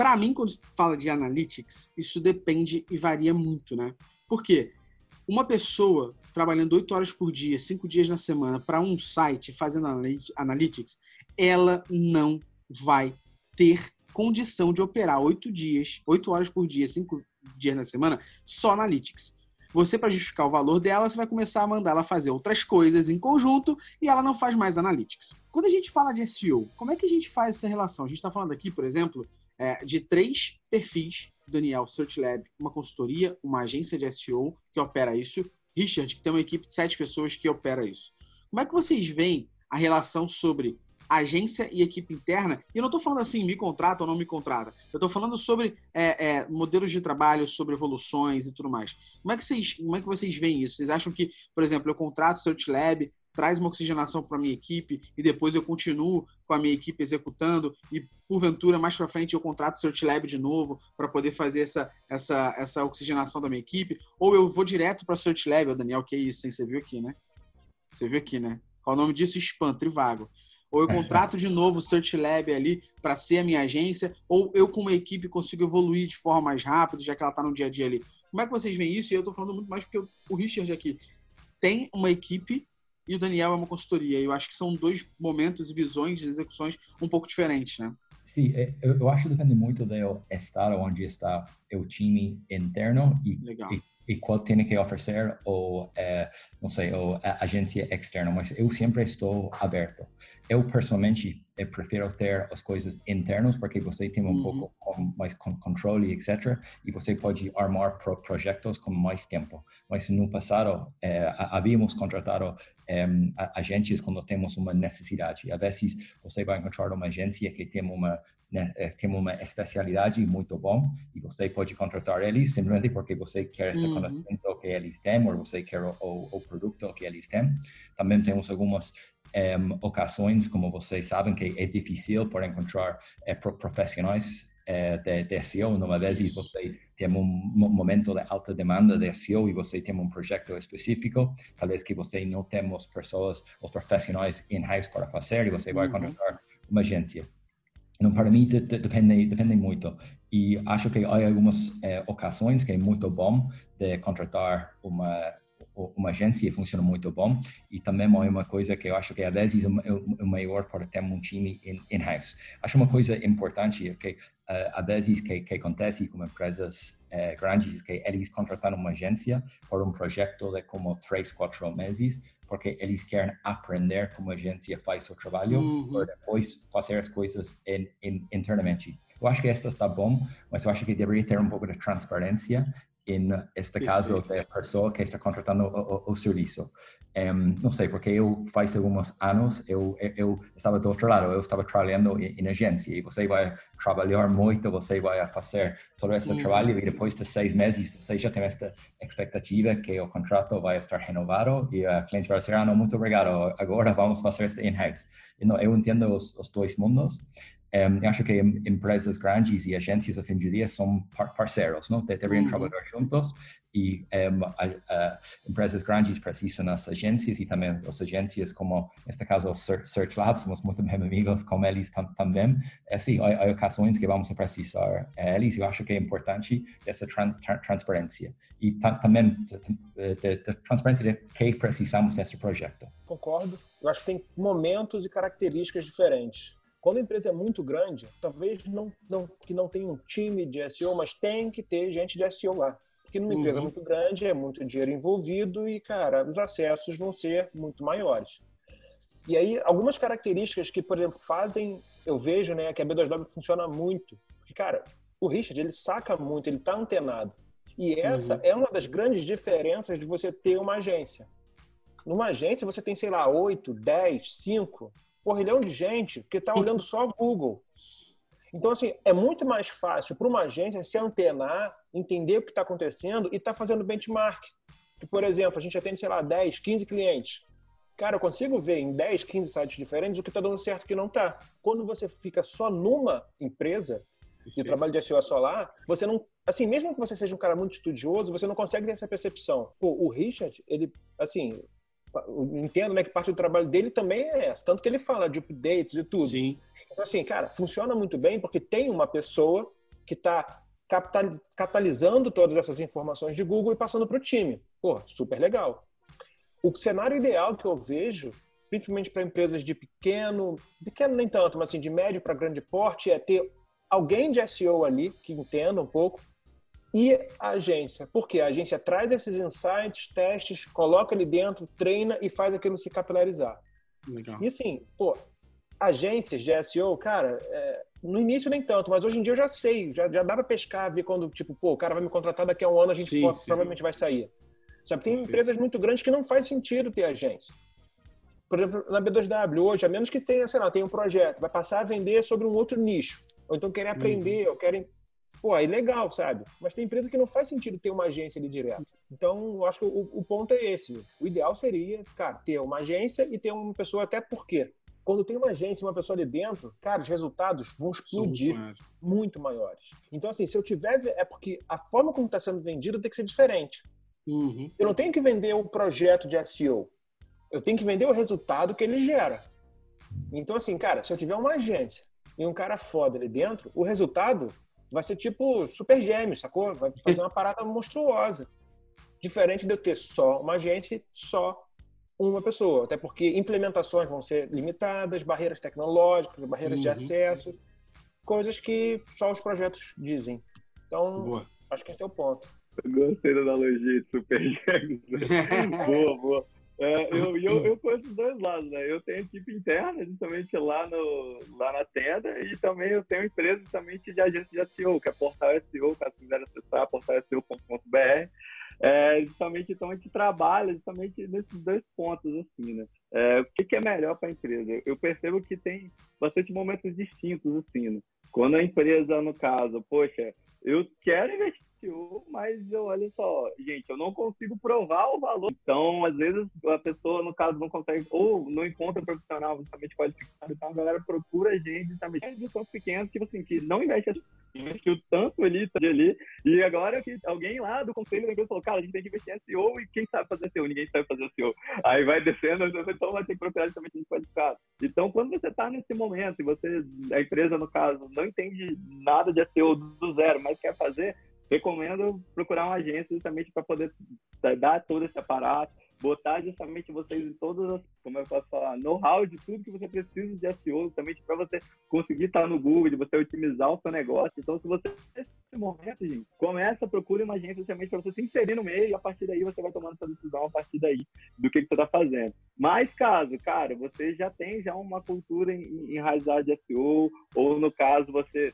Para mim, quando se fala de analytics, isso depende e varia muito, né? Por quê? Uma pessoa trabalhando oito horas por dia, cinco dias na semana, para um site fazendo analytics, ela não vai ter condição de operar oito dias, oito horas por dia, cinco dias na semana, só analytics. Você, para justificar o valor dela, você vai começar a mandar ela fazer outras coisas em conjunto e ela não faz mais analytics. Quando a gente fala de SEO, como é que a gente faz essa relação? A gente está falando aqui, por exemplo, é, de três perfis Daniel Search Lab, uma consultoria, uma agência de SEO que opera isso, Richard, que tem uma equipe de sete pessoas que opera isso. Como é que vocês veem a relação sobre agência e equipe interna, e eu não estou falando assim, me contrata ou não me contrata. Eu estou falando sobre é, é, modelos de trabalho, sobre evoluções e tudo mais. Como é, que vocês, como é que vocês veem isso? Vocês acham que, por exemplo, eu contrato o Search Lab, traz uma oxigenação para a minha equipe e depois eu continuo com a minha equipe executando e porventura mais para frente eu contrato o Search Lab de novo para poder fazer essa, essa, essa oxigenação da minha equipe ou eu vou direto para Search Lab, Daniel, que é isso, hein? você viu aqui, né? Você viu aqui, né? Qual o nome disso? Spam, trivago. Ou eu contrato de novo o Search Lab ali para ser a minha agência, ou eu com uma equipe consigo evoluir de forma mais rápida, já que ela está no dia a dia ali. Como é que vocês veem isso? E eu estou falando muito mais porque o Richard aqui tem uma equipe e o Daniel é uma consultoria. Eu acho que são dois momentos e visões, execuções um pouco diferentes, né?
Sim, é, eu, eu acho que depende muito de estar onde está o time interno e, e, e qual tem que oferecer ou é, não sei ou a agência externa mas eu sempre estou aberto eu pessoalmente eu prefiro ter as coisas internas porque você tem um uhum. pouco com mais controle etc e você pode armar pro projetos com mais tempo mas no passado é, havíamos contratado é, agentes quando temos uma necessidade às vezes você vai encontrar uma agência que tem uma né, tem uma especialidade muito bom e você pode contratar eles simplesmente porque você quer este uhum. conhecimento que eles têm ou você quer o, o, produto que eles têm. Também temos algumas um, ocasiões, como vocês sabem, que é difícil para encontrar é, profissionais é, de, de SEO. Numa vez você tem um momento de alta demanda de SEO e você tem um projeto específico, talvez que você não temos pessoas ou profissionais in-house para fazer e você vai uhum. contratar uma agência. Então, para mim, de, de, depende, depende muito. E acho que há algumas eh, ocasiões que é muito bom de contratar uma, uma agência funciona muito bom. E também é uma coisa que eu acho que às vezes é o maior para ter um time in-house. acho uma coisa importante que uh, às vezes que, que acontece com empresas uh, grandes que eles contratam uma agência para um projeto de como três, quatro meses porque eles querem aprender como a agência faz seu trabalho uhum. para depois fazer as coisas in, in, internamente. Eu acho que isso está bom, mas eu acho que deveria ter um pouco de transparência em este caso da pessoa que está contratando o, o, o serviço. Um, não sei, porque eu faz alguns anos eu, eu estava do outro lado, eu estava trabalhando em, em agência e você vai trabalhar muito, você vai fazer todo esse uhum. trabalho e depois de seis meses você já tem esta expectativa que o contrato vai estar renovado e o cliente vai dizer, ah, não, muito obrigado, agora vamos fazer este in-house. Eu entendo os, os dois mundos, um, eu acho que empresas grandes e agências hoje em dia são parceiros, não? Deveriam uhum. trabalhar juntos e um, a, a, empresas grandes precisam das agências e também as agências, como neste caso o Search Labs, somos muito bem amigos com eles tam, também. É, sim, há, há, ocasiões que vamos precisar eles. Eu acho que é importante essa trans, transparência e também de, de, de transparência de que precisamos desse projeto.
Concordo. Eu acho que tem momentos e características diferentes quando a empresa é muito grande, talvez não, não, que não tenha um time de SEO, mas tem que ter gente de SEO lá. Porque numa uhum. empresa muito grande é muito dinheiro envolvido e, cara, os acessos vão ser muito maiores. E aí, algumas características que, por exemplo, fazem, eu vejo, né, que a B2W funciona muito. Porque, cara, o Richard, ele saca muito, ele tá antenado. E essa uhum. é uma das grandes diferenças de você ter uma agência. Numa agência, você tem, sei lá, 8, 10, 5 porrilhão de gente que está olhando só o Google. Então, assim, é muito mais fácil para uma agência se antenar, entender o que está acontecendo e estar tá fazendo benchmark. Que, por exemplo, a gente atende, sei lá, 10, 15 clientes. Cara, eu consigo ver em 10, 15 sites diferentes o que está dando certo e o que não está. Quando você fica só numa empresa, e o trabalho de SEO solar, você não. Assim, mesmo que você seja um cara muito estudioso, você não consegue ter essa percepção. Pô, o Richard, ele, assim, entendo né, que parte do trabalho dele também é essa, tanto que ele fala de updates e tudo.
Sim.
Então, assim, cara, funciona muito bem porque tem uma pessoa que está catalisando todas essas informações de Google e passando para o time. Pô, super legal. O cenário ideal que eu vejo, principalmente para empresas de pequeno, pequeno nem tanto, mas assim, de médio para grande porte, é ter alguém de SEO ali que entenda um pouco, e a agência. Porque a agência traz esses insights, testes, coloca ali dentro, treina e faz aquilo se capilarizar. Legal. E assim, pô, agências de SEO, cara, é, no início nem tanto, mas hoje em dia eu já sei, já, já dá pra pescar, ver quando, tipo, pô, o cara vai me contratar daqui a um ano, a gente sim, pode, sim. provavelmente vai sair. Sabe, tem empresas muito grandes que não faz sentido ter agência. por exemplo, na B2W, hoje, a menos que tenha, sei lá, tem um projeto, vai passar a vender sobre um outro nicho. Ou então querer aprender, uhum. ou querem. Pô, aí legal, sabe? Mas tem empresa que não faz sentido ter uma agência ali direto. Então, eu acho que o, o ponto é esse. O ideal seria, cara, ter uma agência e ter uma pessoa, até porque quando tem uma agência e uma pessoa ali dentro, cara, os resultados vão explodir muito maiores. Então, assim, se eu tiver. É porque a forma como está sendo vendido tem que ser diferente. Uhum. Eu não tenho que vender o projeto de SEO. Eu tenho que vender o resultado que ele gera. Então, assim, cara, se eu tiver uma agência e um cara foda ali dentro, o resultado vai ser tipo super gêmeo, sacou? Vai fazer uma parada monstruosa. Diferente de eu ter só uma agência e só uma pessoa. Até porque implementações vão ser limitadas, barreiras tecnológicas, barreiras uhum. de acesso, coisas que só os projetos dizem. Então, boa. acho que esse é o ponto.
gostei da analogia de super gêmeos. boa, boa. É, eu, eu, eu conheço os dois lados, né? Eu tenho equipe interna, justamente lá, no, lá na tenda, e também eu tenho empresa justamente de agência de SEO, que é Portal SEO, caso quiser acessar, portalseo.com.br. É, justamente, então, a gente trabalha justamente nesses dois pontos, assim, né? É, o que, que, é melhor para a empresa? Eu percebo que tem bastante momentos distintos, assim, né? Quando a empresa, no caso, poxa, eu quero investir mas eu, olha só, gente, eu não consigo provar o valor. Então, às vezes, a pessoa, no caso, não consegue, ou não encontra profissional justamente qualificado. Então, a galera procura a gente também. Eles são pequenos, tipo assim, que não investe investiu tanto ali, ali, e agora que alguém lá do conselho da empresa falou, cara, a gente tem que investir em SEO e quem sabe fazer SEO? Ninguém sabe fazer SEO. Aí vai descendo, então vai ter que procurar justamente gente qualificado. Então, quando você está nesse momento e você, a empresa, no caso, não entende nada de SEO do zero, mas quer fazer, recomendo procurar uma agência justamente para poder dar todo esse aparato, botar justamente vocês em todas as, como eu posso falar, know-how de tudo que você precisa de SEO, justamente para você conseguir estar no Google, de você otimizar o seu negócio. Então, se você nesse momento, gente, começa, procure uma agência justamente para você se inserir no meio e a partir daí você vai tomando essa decisão a partir daí do que, que você está fazendo. Mas caso, cara, você já tem já uma cultura enraizada de SEO, ou no caso você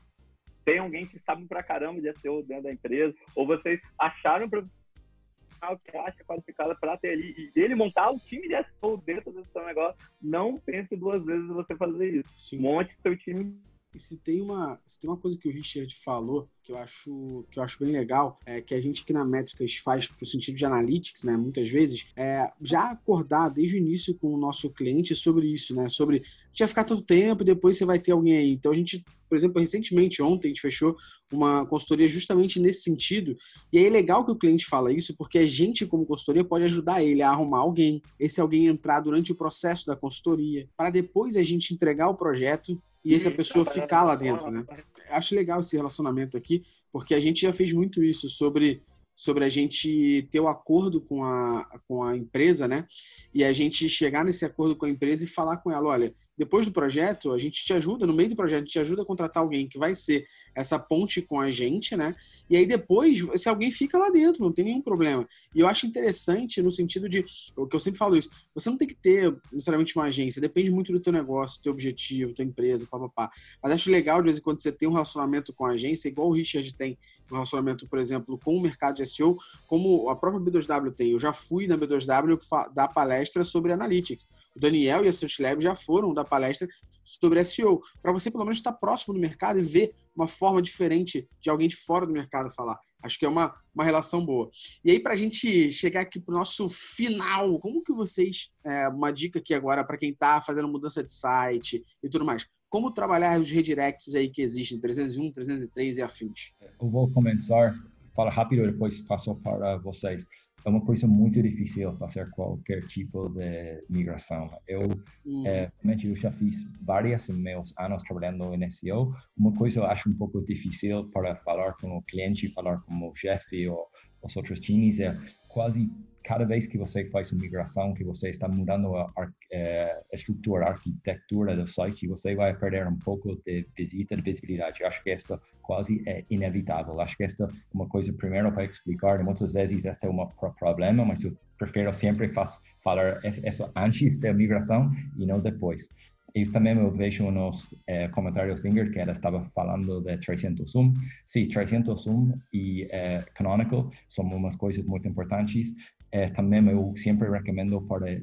tem alguém que sabe pra caramba de SEO dentro da empresa, ou vocês acharam um profissional que acha qualificado para ter ali, e ele montar o time de SEO dentro desse seu negócio, não pense duas vezes você fazer isso. Sim. Monte seu time
e se tem uma, se tem uma coisa que o Richard falou que eu acho que eu acho bem legal, é que a gente aqui na Métricas faz pro sentido de analytics, né, muitas vezes, é já acordar desde o início com o nosso cliente sobre isso, né, sobre vai ficar todo tempo depois você vai ter alguém aí. Então a gente, por exemplo, recentemente ontem a gente fechou uma consultoria justamente nesse sentido, e é legal que o cliente fala isso, porque a gente como consultoria pode ajudar ele a arrumar alguém, esse alguém entrar durante o processo da consultoria, para depois a gente entregar o projeto e essa pessoa ficar lá dentro, né? Acho legal esse relacionamento aqui, porque a gente já fez muito isso sobre sobre a gente ter o um acordo com a, com a empresa, né? E a gente chegar nesse acordo com a empresa e falar com ela, olha, depois do projeto, a gente te ajuda, no meio do projeto, a gente te ajuda a contratar alguém que vai ser essa ponte com a gente, né? E aí depois, se alguém fica lá dentro, não tem nenhum problema. E eu acho interessante no sentido de, o que eu sempre falo isso, você não tem que ter necessariamente uma agência, depende muito do teu negócio, do teu objetivo, tua empresa, papapá. Mas acho legal, de vez em quando, você ter um relacionamento com a agência, igual o Richard tem um relacionamento, por exemplo, com o mercado de SEO, como a própria B2W tem. Eu já fui na B2W dar palestra sobre Analytics. O Daniel e a Search Lab já foram dar palestra sobre SEO, para você pelo menos estar próximo do mercado e ver uma forma diferente de alguém de fora do mercado falar. Acho que é uma, uma relação boa. E aí, para a gente chegar aqui para o nosso final, como que vocês, é, uma dica aqui agora para quem está fazendo mudança de site e tudo mais, como trabalhar os redirects aí que existem, 301, 303 e afins?
Eu vou começar, falar rápido depois passo para vocês é uma coisa muito difícil fazer qualquer tipo de migração. Eu, uhum. é, eu já fiz várias meus anos trabalhando em SEO. Uma coisa eu acho um pouco difícil para falar com o cliente, falar com o chefe ou os outros times é quase cada vez que você faz uma migração, que você está mudando a, a, a, estrutura, a arquitetura do site, você vai perder um pouco de visita, de visibilidade. Acho que isso quase é inevitável. Acho que esta é uma coisa, primeiro, para explicar, muitas vezes este é um problema, mas eu prefiro sempre faz, falar isso antes da migração e não depois. E também eu vejo nos eh, comentários Singer que ela estava falando de 300 Zoom. Sim, 300 Zoom e eh, Canonical são umas coisas muito importantes eh, também eu sempre recomendo para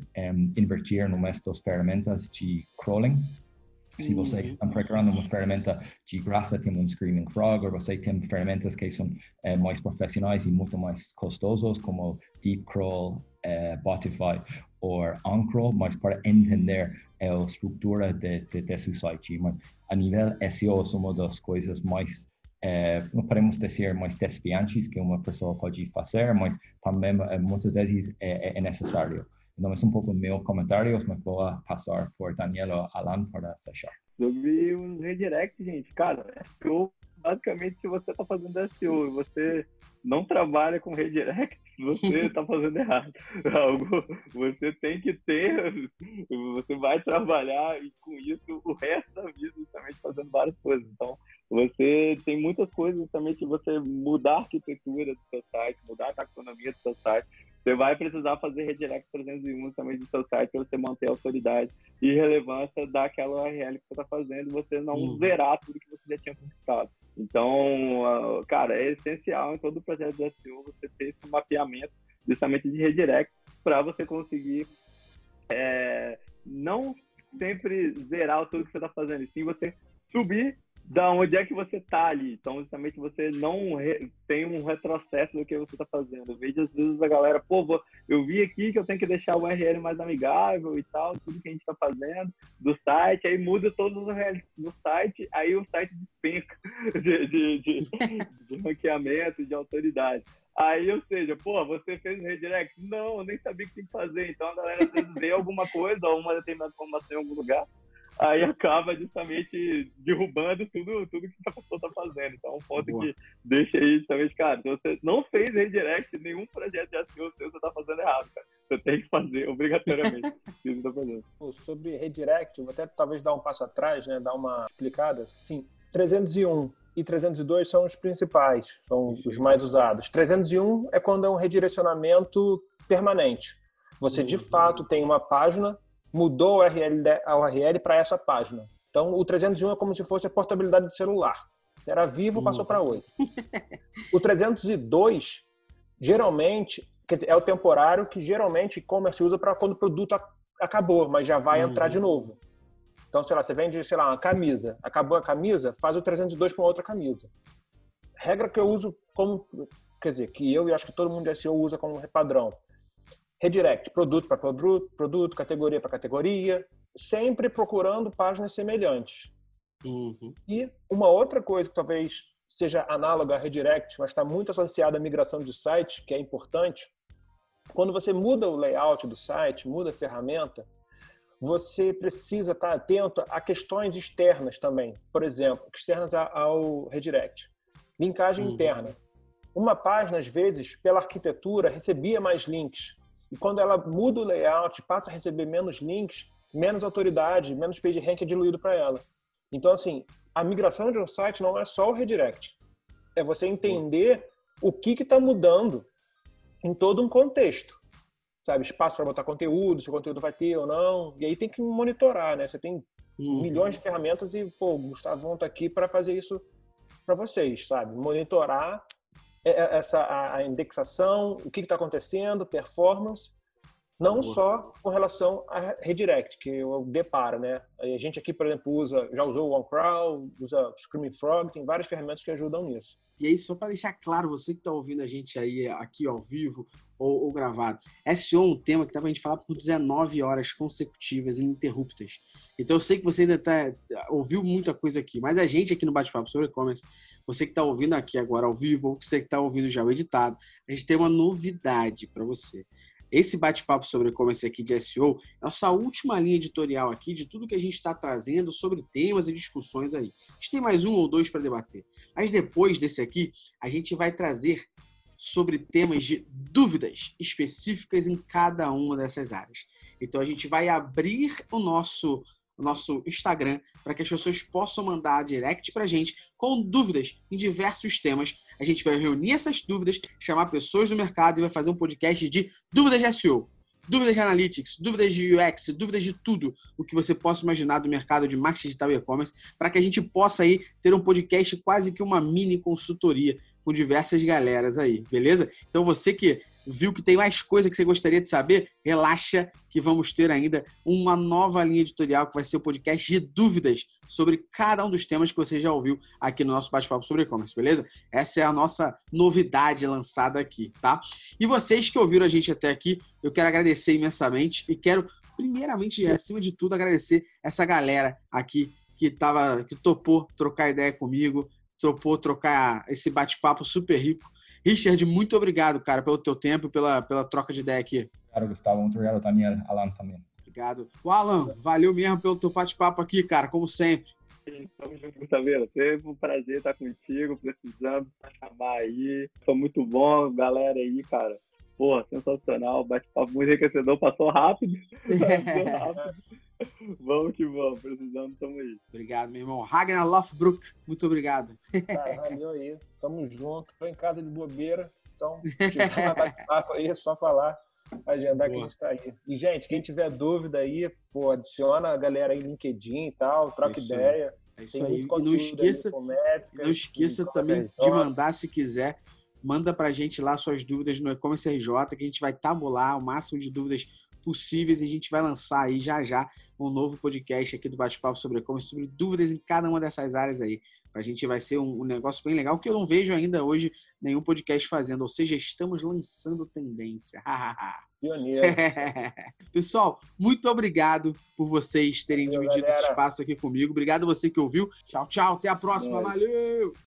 invertir nestas ferramentas de crawling. Se você
Uhum.
está procurando uma ferramenta de graça, tem um Screaming Frog, ou você tem ferramentas que são eh, mais profissionais e muito mais custosos, como Deep Crawl, eh, Botify ou OnCrawl, mas para entender a estrutura de, de, de seu site. Mas a nível SEO, são uma das coisas mais, não podemos dizer mais desafiantes que uma pessoa pode fazer, mas também eh, muitas vezes é, é- é necessário. Então, é um pouco meu comentário, mas vou passar por Daniel ou Alan para fechar.
Sobre os redirect, gente, cara, SEO, basicamente, se você tá fazendo SEO e você não trabalha com redirect, você tá fazendo errado. Algo, você tem que ter, você vai trabalhar e com isso o resto da vida justamente fazendo várias coisas. Então, você tem muitas coisas justamente de você mudar a arquitetura do seu site, mudar a taxonomia do seu site. Você vai precisar fazer redirect 301 também do seu site para você manter a autoridade e relevância daquela URL que você está fazendo e você não
Uhum.
zerar tudo que você já tinha conquistado. Então, cara, é essencial em todo o projeto de SEO você ter esse mapeamento justamente de redirect para você conseguir é, não sempre zerar tudo que você está fazendo, e sim você subir da onde é que você está ali. Então, justamente, você não re- tem um retrocesso do que você está fazendo. Eu vejo às vezes a galera, pô, vou- eu vi aqui que eu tenho que deixar o URL mais amigável e tal, tudo que a gente está fazendo do site, aí muda todos os URLs do site, aí o site despenca de, de, de, de ranqueamento, de autoridade. Aí, ou seja, pô, você fez um redirect? Não, eu nem sabia o que tinha que fazer. Então a galera às vezes vê alguma coisa ou uma determinada informação em algum lugar, aí acaba justamente derrubando tudo, tudo que a pessoa tá fazendo. Então, um ponto
Boa.
que deixa aí justamente, cara, se você não fez redirect, nenhum projeto de SEO seu, você tá fazendo errado, cara. Você tem que fazer obrigatoriamente o que você tá fazendo.
Sobre redirect, vou até talvez dar um passo atrás, né, dar uma explicada. Sim, 301 e 302 são os principais, são os mais usados. 301 é quando é um redirecionamento permanente. Você de
Uhum.
fato tem uma página, mudou a URL, a URL para essa página. Então o 301 é como se fosse a portabilidade do celular. Era vivo, passou para 8. O 302 geralmente é o temporário que geralmente e-commerce usa para quando o produto acabou, mas já vai
Uhum.
entrar de novo. Então, sei lá, você vende, sei lá, uma camisa. Acabou a camisa, faz o 302 com outra camisa. Regra que eu uso como, quer dizer, que eu e acho que todo mundo de SEO usa como padrão. Redirect, produto para produto, produto, categoria para categoria, sempre procurando páginas semelhantes.
Uhum.
E uma outra coisa que talvez seja análoga a redirect, mas está muito associada à migração de site, que é importante, quando você muda o layout do site, muda a ferramenta, você precisa estar atento a questões externas também. Por exemplo, externas ao redirect. Linkagem
Uhum.
interna. Uma página, às vezes, pela arquitetura, recebia mais links. E quando ela muda o layout, passa a receber menos links, menos autoridade, menos page rank é diluído para ela. Então, assim, a migração de um site não é só o redirect. É você entender o que está mudando em todo um contexto. Sabe, espaço para botar conteúdo, se o conteúdo vai ter ou não. E aí tem que monitorar, né? Você tem
Uhum.
milhões de ferramentas e, pô, o Gustavão está aqui para fazer isso para vocês, sabe? Monitorar essa a, indexação, o que está acontecendo, performance, não
Boa.
só com relação a redirect, que eu deparo, né? A gente aqui, por exemplo, usa, já usou o OneCrawl, usa Screaming Frog, tem várias ferramentas que ajudam nisso.
E aí, só para deixar claro, você que está ouvindo a gente aí aqui ao vivo ou, ou gravado, SEO é um tema que dá para a gente falar por 19 horas consecutivas, ininterruptas. Então eu sei que você ainda tá, ouviu muita coisa aqui, mas a gente aqui no Bate-Papo sobre e-commerce, você que está ouvindo aqui agora ao vivo, ou você que está ouvindo já o editado, a gente tem uma novidade para você. Esse bate-papo sobre e-commerce aqui de SEO é nossa última linha editorial aqui de tudo que a gente está trazendo sobre temas e discussões aí. A gente tem mais um ou dois para debater. Mas depois desse aqui, a gente vai trazer sobre temas de dúvidas específicas em cada uma dessas áreas. Então a gente vai abrir o nosso o nosso Instagram para que as pessoas possam mandar direct para a gente com dúvidas em diversos temas. A gente vai reunir essas dúvidas, chamar pessoas do mercado e vai fazer um podcast de dúvidas de SEO, dúvidas de analytics, dúvidas de UX, dúvidas de tudo o que você possa imaginar do mercado de marketing digital e e-commerce, para que a gente possa aí ter um podcast quase que uma mini consultoria com diversas galeras aí, beleza? Então você que viu que tem mais coisa que você gostaria de saber, relaxa que vamos ter ainda uma nova linha editorial que vai ser o podcast de dúvidas sobre cada um dos temas que você já ouviu aqui no nosso bate-papo sobre e-commerce, beleza? Essa é a nossa novidade lançada aqui, tá? E vocês que ouviram a gente até aqui, eu quero agradecer imensamente e quero primeiramente, acima de tudo, agradecer essa galera aqui que tava que topou trocar ideia comigo, topou trocar esse bate-papo super rico Richard, muito obrigado, cara, pelo teu tempo e pela, pela troca de ideia aqui.
Obrigado, Gustavo. Muito obrigado, Daniel. Alan também.
Obrigado. O Alan, valeu mesmo pelo teu bate-papo aqui, cara, como sempre.
Tamo junto, Gustavo. Sempre um prazer estar contigo, precisando chamar aí. Foi muito bom, galera aí, cara. Pô, sensacional, bate-papo muito enriquecedor, passou rápido. passou rápido. Vamos que vamos, precisando, tamo aí.
Obrigado, meu irmão. Ragnar Lofbrook, muito obrigado.
Cara, valeu aí, tamo junto. Tô em casa de bobeira, então, tiver bate-papo aí, é só falar, agendar que a gente tá aí. E, gente, quem tiver dúvida aí, pô, adiciona a galera aí no LinkedIn e tal, troca isso ideia.
É isso aí. E não esqueça, métrica, não esqueça também de mandar, se quiser, manda pra gente lá suas dúvidas no e-commerce RJ, que a gente vai tabular o máximo de dúvidas possíveis e a gente vai lançar aí já já um novo podcast aqui do Bate-Papo sobre e-commerce, sobre dúvidas em cada uma dessas áreas aí. A gente vai ser um, um, negócio bem legal que eu não vejo ainda hoje nenhum podcast fazendo, ou seja, estamos lançando tendência.
Pioneiro.
Pessoal, muito obrigado por vocês terem Valeu, dividido galera. esse espaço aqui comigo. Obrigado você que ouviu. Tchau, tchau. Até a próxima. Valeu!